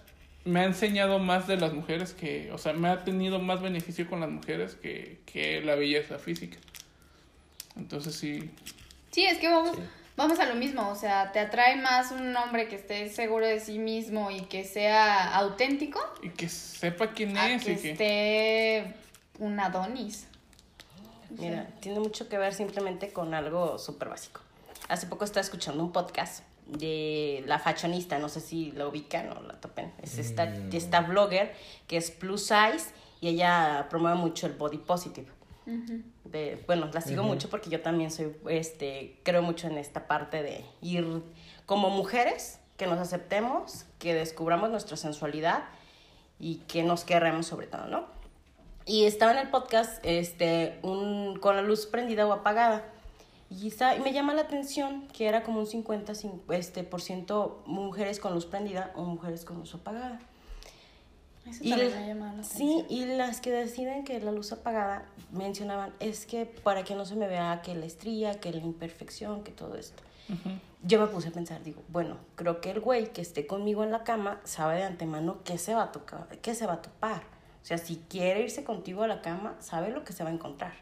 me ha enseñado más de las mujeres que, o sea, me ha tenido más beneficio con las mujeres que, que la belleza física. Entonces sí, Sí, es que vamos, vamos a lo mismo, o sea, te atrae más un hombre que esté seguro de sí mismo y que sea auténtico y que sepa quién a es que y que... esté un Adonis. Mira, tiene mucho que ver simplemente con algo súper básico. Hace poco estaba escuchando un podcast de la fashionista, no sé si la ubican o la topen. Es esta, Mm. esta blogger que es plus size y ella promueve mucho el body positive. De, bueno, la sigo mucho porque yo también soy, este, creo mucho en esta parte de ir como mujeres, que nos aceptemos, que descubramos nuestra sensualidad y que nos querremos sobre todo, ¿no? Y estaba en el podcast este, un, con la luz prendida o apagada. Y, está- y me llama la atención que era como un 50 cin- este, por ciento mujeres con luz prendida o mujeres con luz apagada. Eso Y, también me ha llamado la sí, y las que deciden que la luz apagada mencionaban es que para que no se me vea que la estría, que la imperfección, que todo esto. Yo me puse a pensar, digo, bueno, creo que el güey que esté conmigo en la cama sabe de antemano qué se va a tocar, qué se va a topar. O sea, si quiere irse contigo a la cama, sabe lo que se va a encontrar.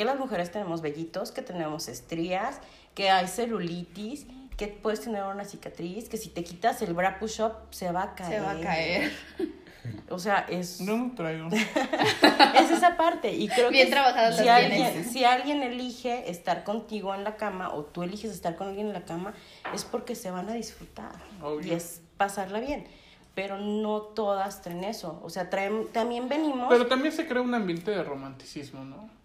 Que las mujeres tenemos vellitos, que tenemos estrías, que hay celulitis, que puedes tener una cicatriz, que si te quitas el bra push-up se va a caer. Se va a caer. O sea, es, no traigo. es esa parte. Y creo Bien que trabajadas si las alguien, si alguien elige estar contigo en la cama o tú eliges estar con alguien en la cama, es porque se van a disfrutar. Obvio. Y es pasarla bien. Pero no todas traen eso. O sea, traen, también venimos. Pero también se crea un ambiente de romanticismo, ¿no?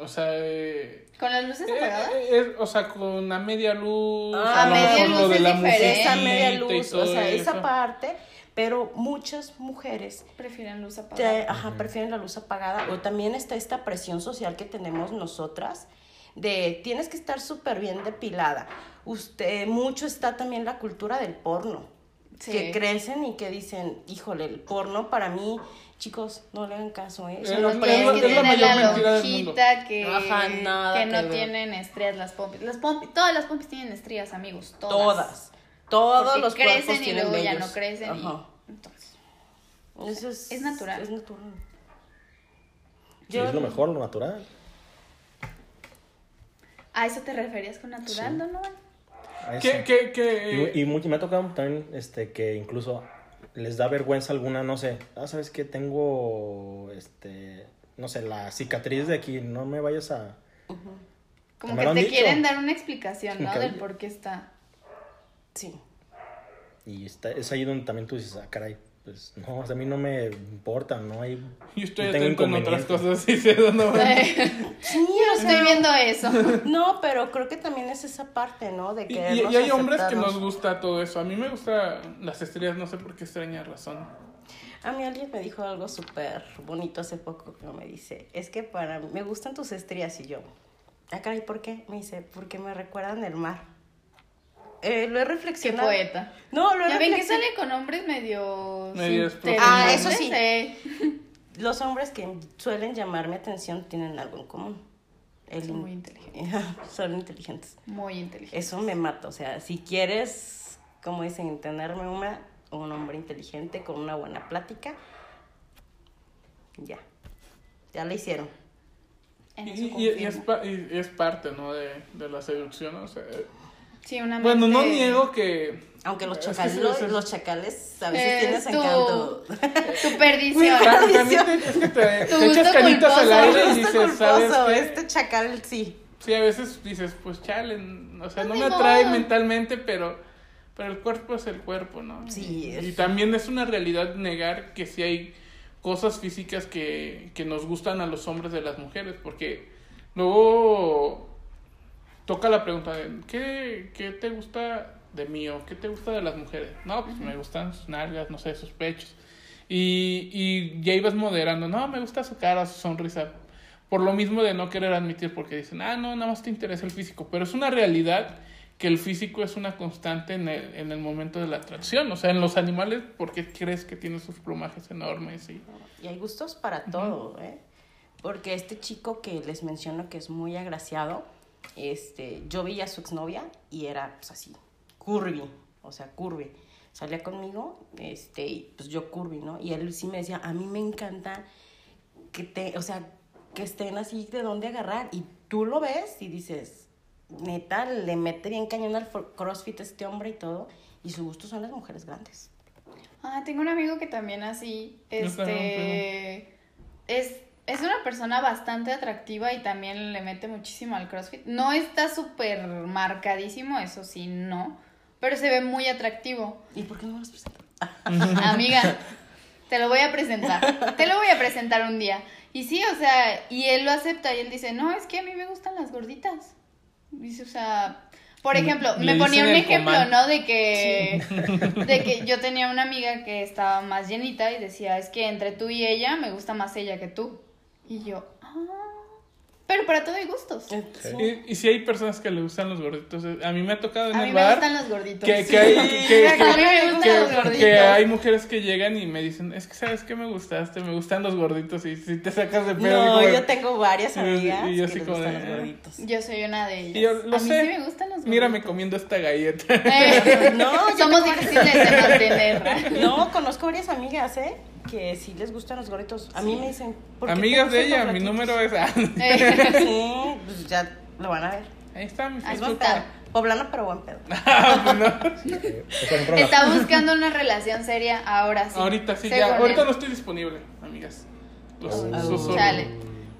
O sea, eh, ¿Con las luces eh, apagadas? eh, eh, o sea, con a media luz, Ah, a lo media mejor luz lo de es la diferente. esa media y luz, o sea, esa parte. Pero muchas mujeres Prefieren luz te- apagada. ajá, prefieren la luz apagada. O también está esta presión social que tenemos nosotras de tienes que estar súper bien depilada. Usted, mucho está también la cultura del porno. Sí. Que crecen y que dicen, híjole, el porno para mí, chicos, no le hagan caso, ¿eh? Es no puede es la- que es la mayor la que, Ajá, nada que que no ver. tienen estrías las pompis. Las pompis. Todas las pompis tienen estrías, amigos. Todas. Todas. Todos Porque los crecen cuerpos y tienen luego ya no crecen. y- Ajá. entonces, Eso es, Es natural. Es natural. Sí, es lo mejor, lo natural. ¿A eso te referías con natural, Sí. ¿Qué, qué, qué? Y, y mucho- me ha tocado también este, que incluso les da vergüenza alguna, no sé, ah, sabes que tengo, este, no sé, la cicatriz de aquí, no me vayas a... Como que te dicho. quieren dar una explicación, ¿no? Del por qué está. Sí. Y está, es ahí donde también tú dices, ah, caray, pues no, o sea, a mí no me importa, no hay... Yo estoy no tengo atento en otras cosas, dónde va. Sí, o sea, Estoy viendo eso. No, pero creo que también es esa parte, ¿no? De Y, que y- y hay hombres que nos gusta todo eso. A mí me gusta las estrellas, no sé por qué extraña razón. A mí alguien me dijo algo súper bonito hace poco que me dice, es que para mí me gustan tus estrías y yo. Ah, caray, ¿por qué? Me dice, porque me recuerdan el mar. Eh, lo he Qué reflexionado. poeta. No, lo he Ya ven que sale con hombres medio... Medio Ah, eso sí. sí. Los hombres que suelen llamar mi atención tienen algo en común. El Son muy inteligentes. Son inteligentes. Muy inteligente. Eso me mata. O sea, si quieres, como dicen, tenerme una, un hombre inteligente con una buena plática, ya. Ya la hicieron. En Y, eso y- y es, confirmo. pa- y es parte, ¿no? De, de la seducción, o sea... Sí, una Bueno, no mente- niego que... Aunque los Es que chacales, los, chacales a veces Es tienen ese tu- encanto. Tu perdición. También te, es que te, Tu te echas canitas al aire y dices, ¿sabes culposo, qué? Este chacal sí. Sí, a veces dices, pues chale, o sea, no Ni me atrae modo. mentalmente, pero, pero el cuerpo es el cuerpo, ¿no? Sí, es- y también es una realidad negar que sí hay cosas físicas que, que nos gustan a los hombres de las mujeres, porque luego toca la pregunta de, ¿qué, qué te gusta de mí o qué te gusta de las mujeres? No, pues me gustan sus nalgas, no sé, sus pechos. Y, y ya ibas moderando, no, me gusta su cara, su sonrisa. por lo mismo de no querer admitir, porque dicen, ah, no, nada más te interesa el físico, pero es una realidad que el físico es una constante en el, en el momento de la atracción. O sea, en los animales, ¿por qué crees que tienen sus plumajes enormes? Y... Y hay gustos para todo, ¿eh? Porque este chico que les menciono que es muy agraciado, este, yo vi a su exnovia y era pues así, curvy, o sea, curvy. Salía conmigo, este, y pues yo curvy, ¿no? Y él sí me decía, a mí me encanta que te, o sea, que estén así de dónde agarrar. Y tú lo ves y dices, neta, le mete bien cañón al crossfit a este hombre y todo. Y su gusto son las mujeres grandes. Ah, tengo un amigo que también así, este, es, es una persona bastante atractiva y también le mete muchísimo al CrossFit. No está súper marcadísimo, eso sí, no, pero se ve muy atractivo. ¿Y por qué no me los presentas? Amiga, te lo voy a presentar, te lo voy a presentar un día. Y sí, o sea, y él lo acepta y él dice, no, es que a mí me gustan las gorditas. Dice, o sea, por ejemplo, Le me ponía un ejemplo, comal. ¿no? De que, de que yo tenía una amiga que estaba más llenita y decía, es que entre tú y ella me gusta más ella que tú. Y yo, ah, pero para todo hay gustos. Sí. Y, y si hay personas que le gustan los gorditos, eh, a mí me ha tocado en A mí el me bar gustan los gorditos. que, que hay, que, que- A mí me gustan que- los gorditos. que hay mujeres que llegan y me dicen, es que sabes que me gustaste, me gustan los gorditos y si te sacas de pedo. No, yo tengo varias Y- amigas y yo que les como gustan de, los "Ah". gorditos. Yo soy una de ellas. Y yo, lo a mí sé. sí me gustan los gorditos. Mírame comiendo esta galleta. Eh, No, somos difíciles de mantener. No, conozco varias amigas, ¿eh? Que sí les gustan los gorditos. A mí me dicen. ¿por Amigas de ella, mi número es... Sí, pues ya lo van a ver. Ahí está mi Facebook. Poblano, pero buen pedo. Está buscando una relación seria ahora sí. Ahorita sí, según ya. Ahorita no estoy disponible, amigas. Los, Oh. Chale.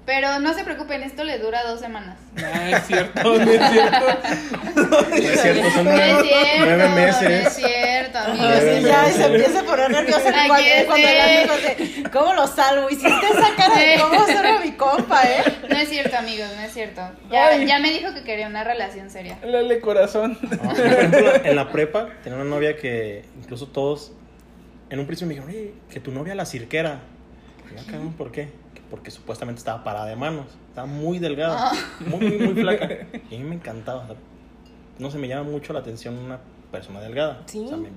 Pero no se preocupen, esto le dura dos semanas. Ah, es cierto, no es cierto. No es cierto, son No es nueve, cierto, nueve no es meses. cierto, amigos. sí, ya se empieza a poner nerviosa el cuando el amigo dice, ¿cómo lo salvo? Hiciste esa cara de cómo ser mi compa, ¿eh? No es cierto, amigos, no es cierto. Ya, ya me dijo que quería una relación seria. Lele corazón. No, por ejemplo, en la prepa tenía una novia que incluso todos en un principio me dijeron, oye, que tu novia la cirquera. Y yo, "Ah, cabrón, ¿por qué? Que Porque supuestamente estaba parada de manos. Estaba muy delgada, Ah. muy, muy, muy flaca. Y a mí me encantaba. o sea, no se me llama mucho la atención una persona delgada. Sí. O sea, me-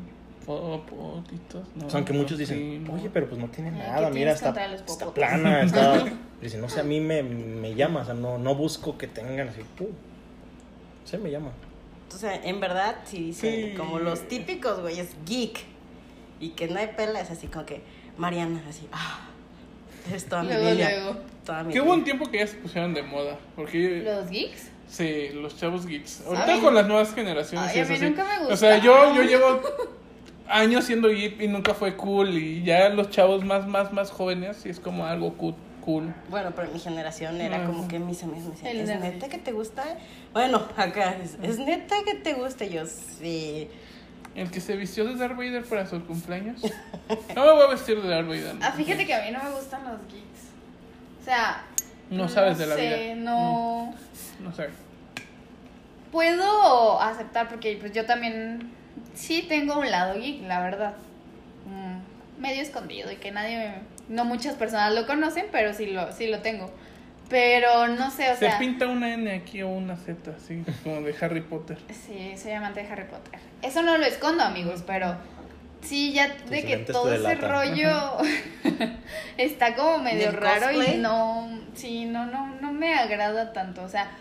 Popotitos, no. o sea, aunque muchos sí, dicen, oye, pero pues no tiene nada, ¿qué mira, está, está plana, está... Dice, no sé, a mí me, me llama, o sea, no, no busco que tengan así, ¡pum! Se me llama. O sea, en verdad, sí dicen Sí. como los típicos güeyes geek y que no hay pela, es así como que Mariana, así, ah, es toda mi Luego, vida. luego. Toda mi Que hubo un vida. tiempo que ya se pusieron de moda. Porque. ¿Los geeks? Sí, los chavos geeks. Ahorita con las nuevas generaciones. Ay, a mí así. nunca me O sea, yo, yo llevo años siendo geek y nunca fue cool. Y ya los chavos más, más, más jóvenes, sí es como algo cool. cool. Bueno, pero mi generación era Ajá. como que mis amigos me decían, El ¿es neta que te gusta? Bueno, acá, ¿es, ¿es neta que te gusta? Y yo, sí. El que se vistió de Darth Vader para su cumpleaños. No me voy a vestir de Darth Vader. Ah, fíjate que a mí no me gustan los geeks. O sea, No sabes de la sé, vida. No. No sé. Puedo aceptar porque pues yo también sí tengo un lado geek, la verdad. Mm, medio escondido y que nadie, no muchas personas lo conocen, pero sí lo, sí lo tengo. Pero no sé, o Se sea, pinta una N aquí o una Z, así, como de Harry Potter. sí, soy amante de Harry Potter. Eso no lo escondo, amigos, pero sí, ya de que todo ese rollo está como medio ¿Del raro cosplay? y no, sí, no, no, no me agrada tanto, o sea,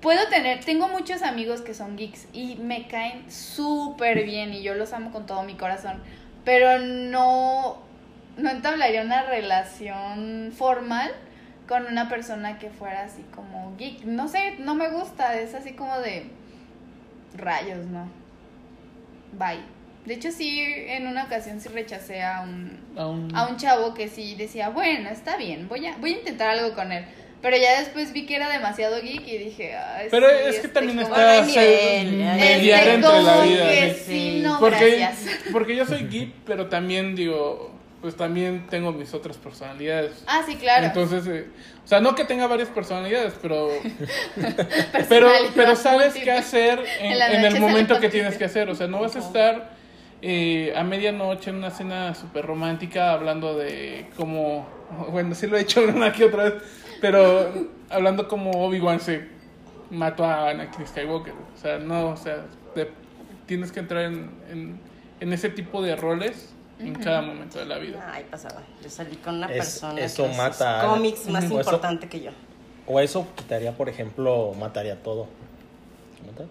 puedo tener, tengo muchos amigos que son geeks y me caen súper bien y yo los amo con todo mi corazón, pero no, no entablaría una relación formal con una persona que fuera así como geek, no sé, no me gusta, es así como de rayos, ¿no? Bye. De hecho, sí, en una ocasión sí rechacé a un, A un- a un chavo que sí decía, bueno, está bien, voy a, voy a intentar algo con él. Pero ya después vi que era demasiado geek y dije, ay, Pero sí, es que este también está mediar entre la vida. que sí. sí, no, porque, gracias. porque yo soy geek, pero también digo, pues también tengo mis otras personalidades. Ah, sí, claro. Entonces, eh, o sea, no que tenga varias personalidades, pero pero, pero sabes qué hacer en, el momento que tienes que hacer. O sea, no vas a estar eh, a medianoche en una cena súper romántica hablando de cómo, bueno, sí lo he hecho una que otra vez, Pero hablando como Obi-Wan se mató a Anakin Skywalker. O sea, no, o sea, de- tienes que entrar en, en, en ese tipo de roles en cada momento de la vida. Ay, pasaba. Yo salí con una Es- persona eso que mata a- cómics más importante que yo. O eso quitaría, por ejemplo, mataría todo. ¿Mata?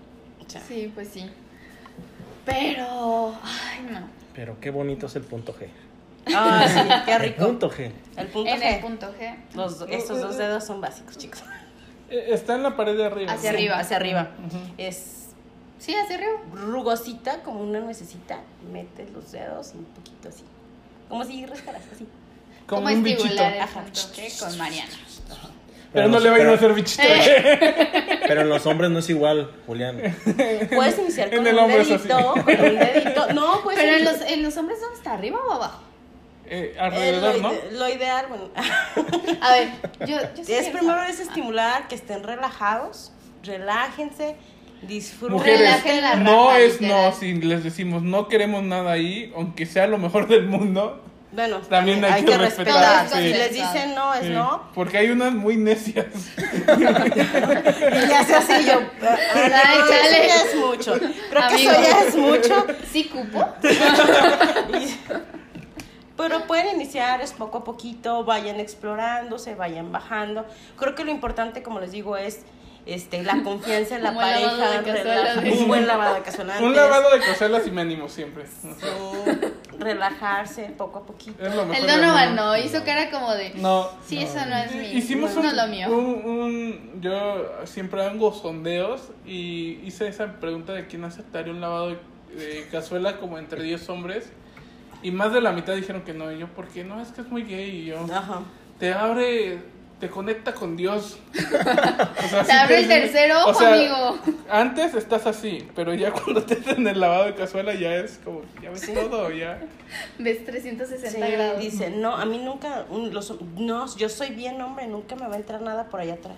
Sí, pues sí. Pero. Ay, no. Pero qué bonito es el punto G. Ah, sí, qué El rico. punto G. El punto En G. el punto G. Los, estos dos dedos son básicos, chicos. Eh, Está en la pared de arriba. Hacia ¿no? arriba. Hacia arriba. Es Sí, hacia arriba. rugosita, como una nuececita. Metes los dedos un poquito así. Como si rascaras así. Como ¿Cómo un bichito. Ajá. con Mariana? Pero no le va a hacer bichito. Pero en los hombres no es igual, Julián. Puedes iniciar En con el un hombro es así. dedito. Con un dedito. No, pues. Pero en los, en los hombres, ¿dónde está? ¿Arriba o abajo? Eh, eh, alrededor, lo, ¿no? lo ideal, bueno. A ver, yo, es primero es estimular que estén relajados, relájense, disfruten. Mujeres, la no es literal. no, si les decimos no queremos nada ahí, aunque sea lo mejor del mundo. Bueno, También hay que respetar, respetar. sí. Si les dicen no, es Sí, no. Porque hay unas muy necias. Y ya sea así yo. Ay, chale. Eso ya es mucho. Creo Amigo. que eso ya es mucho. ¿Sí cupo? Pero pueden iniciar es poco a poquito, vayan explorándose, vayan bajando. Creo que lo importante, como les digo, es este, la confianza en la pareja, un buen lavado de cazuela Un lavado de coselas y me animo siempre. O sea, Sí, relajarse poco a poquito. es lo mejor El Donovan no, hizo cara como de. No. Sí, eso no es mi. Hicimos no un, lo mío. un- un- Yo siempre hago sondeos y hice esa pregunta de quién aceptaría un lavado de, de cazuela como entre 10 hombres. Y más de la mitad dijeron que no. Y yo, ¿por qué no? Es que es muy gay. Y yo, Ajá. te abre, te conecta con Dios. O sea, Te abre el tercer o ojo, sea, amigo. Antes estás así, pero ya cuando te hacen el lavado de cazuela ya es como, ya ves todo, ya. Ves 360 Sí, grados. dice, no, a mí nunca, un- los, no, yo soy bien hombre, nunca me va a entrar nada por allá atrás.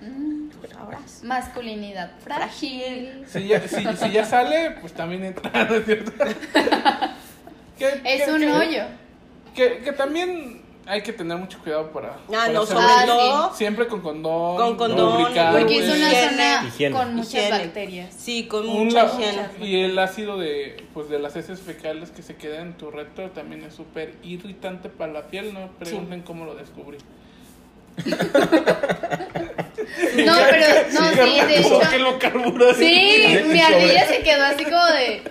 Mm, sabrás. masculinidad frágil. Si ya, si, si ya sale, pues también entra, ¿no es cierto? Que- Es que- un que- hoyo. Que, que también hay que tener mucho cuidado para. Ah, no, sobre todo. Siempre con condón. Con condón. Porque es una zona Higiene. con muchas Higiene. bacterias. Sí, con mucha higiene. y el ácido de pues de las heces fecales que se queda en tu recto también es súper irritante para la piel, no pregunten cómo lo descubrí. No, pero no, sí, de hecho. ¿Por qué lo? Sí, mi ardilla se quedó así como de.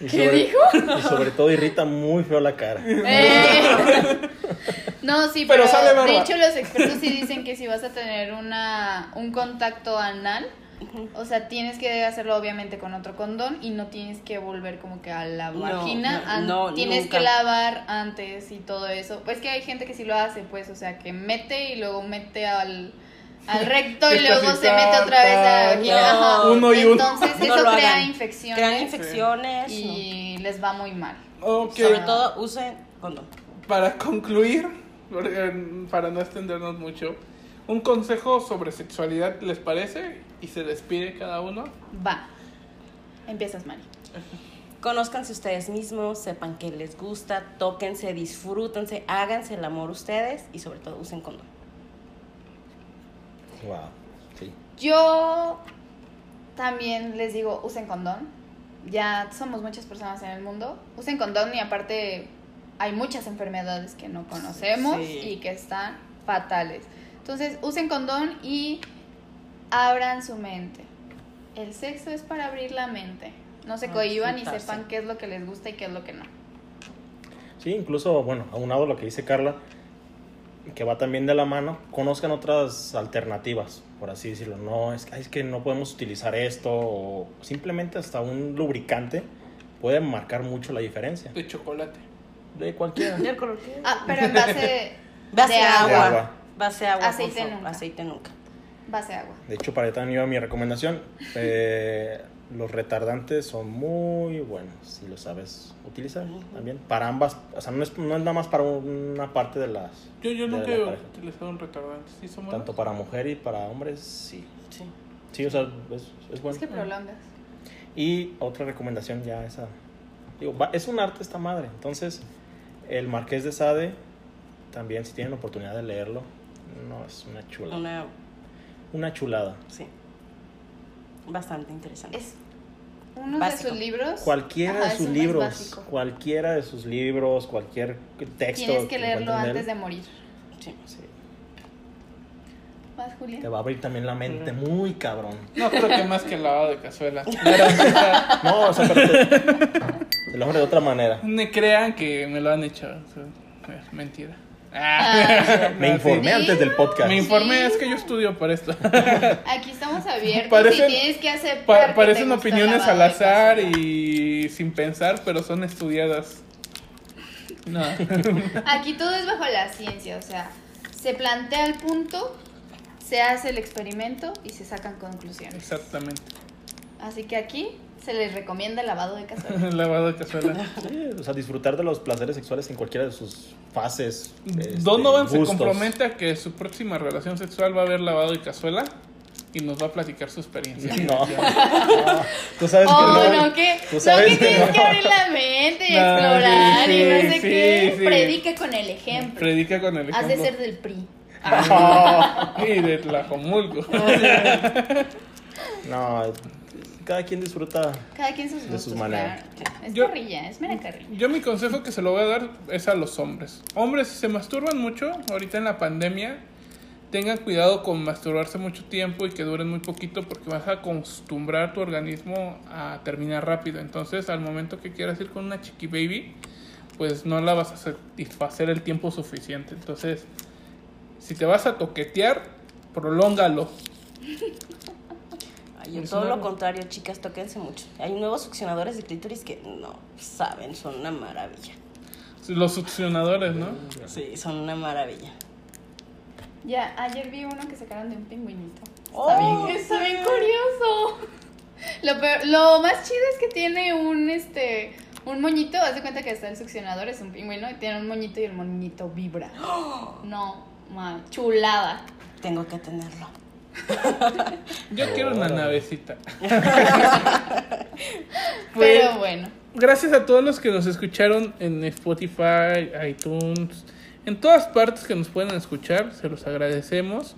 ¿Qué sobre- dijo? Y sobre todo irrita muy feo la cara. Eh. No, sí, Pero pero, sale barba. de hecho los expertos sí dicen que si vas a tener una un contacto anal, o sea, tienes que hacerlo obviamente con otro condón y no tienes que volver como que a la No, vagina, no, no, tienes nunca. que lavar antes y todo eso. Pues que hay gente que sí lo hace, pues, o sea, que mete y luego mete al al recto y luego se mete otra vez a la vagina. uno y uno. Entonces eso crea hagan. infecciones Crean infecciones. y les va muy mal. Sobre todo usen condón. para concluir, para no extendernos mucho, un consejo sobre sexualidad, ¿les parece? Y se despide cada uno. Va. Empiezas, Mari. Conózcanse ustedes mismos, sepan que les gusta, tóquense, disfrútense, háganse el amor ustedes y sobre todo usen condón. Wow. Sí. Yo también les digo, usen condón. Ya somos muchas personas en el mundo. Usen condón y aparte hay muchas enfermedades que no conocemos Sí. y que están fatales. Entonces, usen condón y abran su mente. El sexo es para abrir la mente. No se Ah, cohiban y sepan qué es lo que les gusta y qué es lo que no. Sí, incluso, bueno, aunado a lo que dice Carla, que va también de la mano, conozcan otras alternativas, por así decirlo. No, es, que- "Ay, es que no podemos utilizar esto, o simplemente hasta un lubricante puede marcar mucho la diferencia. De chocolate. De cualquiera. Ah, pero en base Base de agua. De agua. Base agua. Aceite nunca. Aceite nunca. base agua. De hecho, para también iba mi recomendación. Eh, los retardantes son muy buenos, si lo sabes utilizar también. Para ambas, o sea, no es, no es nada más para una parte de las... Yo, yo nunca la he pareja. utilizado un retardante. ¿Sí son buenos? Tanto para mujer y para hombres, sí. Sí. Sí, o sea, es, es bueno. Es que prolongas. Y otra recomendación ya esa. Digo, va- es un arte esta madre. Entonces, el Marqués de Sade, también si tienen la oportunidad de leerlo, No, es una chulada. Una, Una chulada. sí. Bastante interesante. Es uno Básico. de sus libros. Cualquiera Ajá, de sus libros, cualquiera de sus libros, cualquier texto. Tienes que leerlo antes de morir. Sí. sí, ¿Vas, Julia? te va a abrir también la mente muy cabrón. No creo que más que el lavado de cazuela. No, o sea, pero te, te lo abre de otra manera. Ni crean que me lo han hecho. o sea, es mentira. Ah. Me No, informé sí. antes del podcast. Me informé, Sí. es que yo estudio por esto. Aquí estamos abiertos Parecen- y tienes que aceptar. Pa- que parecen opiniones al azar y sin pensar, pero son estudiadas. No. Aquí todo es bajo la ciencia, o sea, se plantea el punto, se hace el experimento y se sacan conclusiones. Exactamente. Así que aquí se les recomienda el lavado de cazuela. Lavado de cazuela. Sí, o sea, disfrutar de los placeres sexuales en cualquiera de sus fases. este, Donovan se gustos. compromete a que su próxima relación sexual va a haber lavado de cazuela y nos va a platicar su experiencia. No. Tú sabes Oh, que no, no. que, Tú no sabes que que tienes no. que abrir la mente y No, explorar sí, y no sé sí, qué. sí. Predica con el ejemplo. Predica con el Has ejemplo. de ser del PRI. Y de Tlajomulco. No, cada quien disfruta. Cada quien sus De sus maneras. claro. Es Yo- carrilla, es mera carrilla. Yo mi consejo que se lo voy a dar es a los hombres. Hombres, si se masturban mucho, ahorita en la pandemia, tengan cuidado con masturbarse mucho tiempo y que duren muy poquito porque vas a acostumbrar tu organismo a terminar rápido. Entonces, al momento que quieras ir con una chiqui baby, pues no la vas a satisfacer el tiempo suficiente. Entonces, si te vas a toquetear, prolóngalo. Ay, yo Es todo una- lo contrario, chicas, tóquense mucho. Hay nuevos succionadores de clítoris que no saben, son una maravilla. Los succionadores, ¿no? Sí, son una maravilla. Ya, ayer vi uno que sacaron de un pingüinito. Está, Oh, bien, está bien curioso. Lo, peor- lo más chido es que tiene un este un moñito, haz de cuenta que está el succionador, es un pingüino, y tiene un moñito y el moñito vibra. No, chulada. Tengo que tenerlo. Yo quiero una navecita. Pero bueno. Gracias a todos los que nos escucharon en Spotify, iTunes, en todas partes que nos pueden escuchar, se los agradecemos.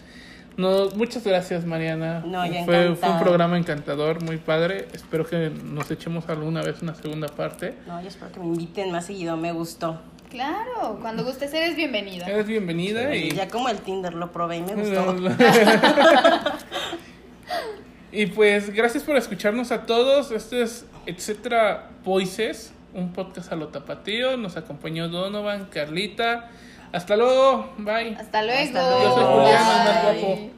No, muchas gracias Mariana. No, fue, fue un programa encantador, muy padre. Espero que nos echemos alguna vez una segunda parte. No, yo espero que me inviten más seguido, me gustó. Claro, cuando gustes eres bienvenida. Eres bienvenida y, Ya como el Tinder lo probé y me gustó. y pues gracias por escucharnos a todos. Este es Etcétera Voices, un podcast a lo tapatío. Nos acompañó Donovan, Carlita. Hasta luego, bye. Hasta luego. Hasta luego. Yo soy Julián, más guapo.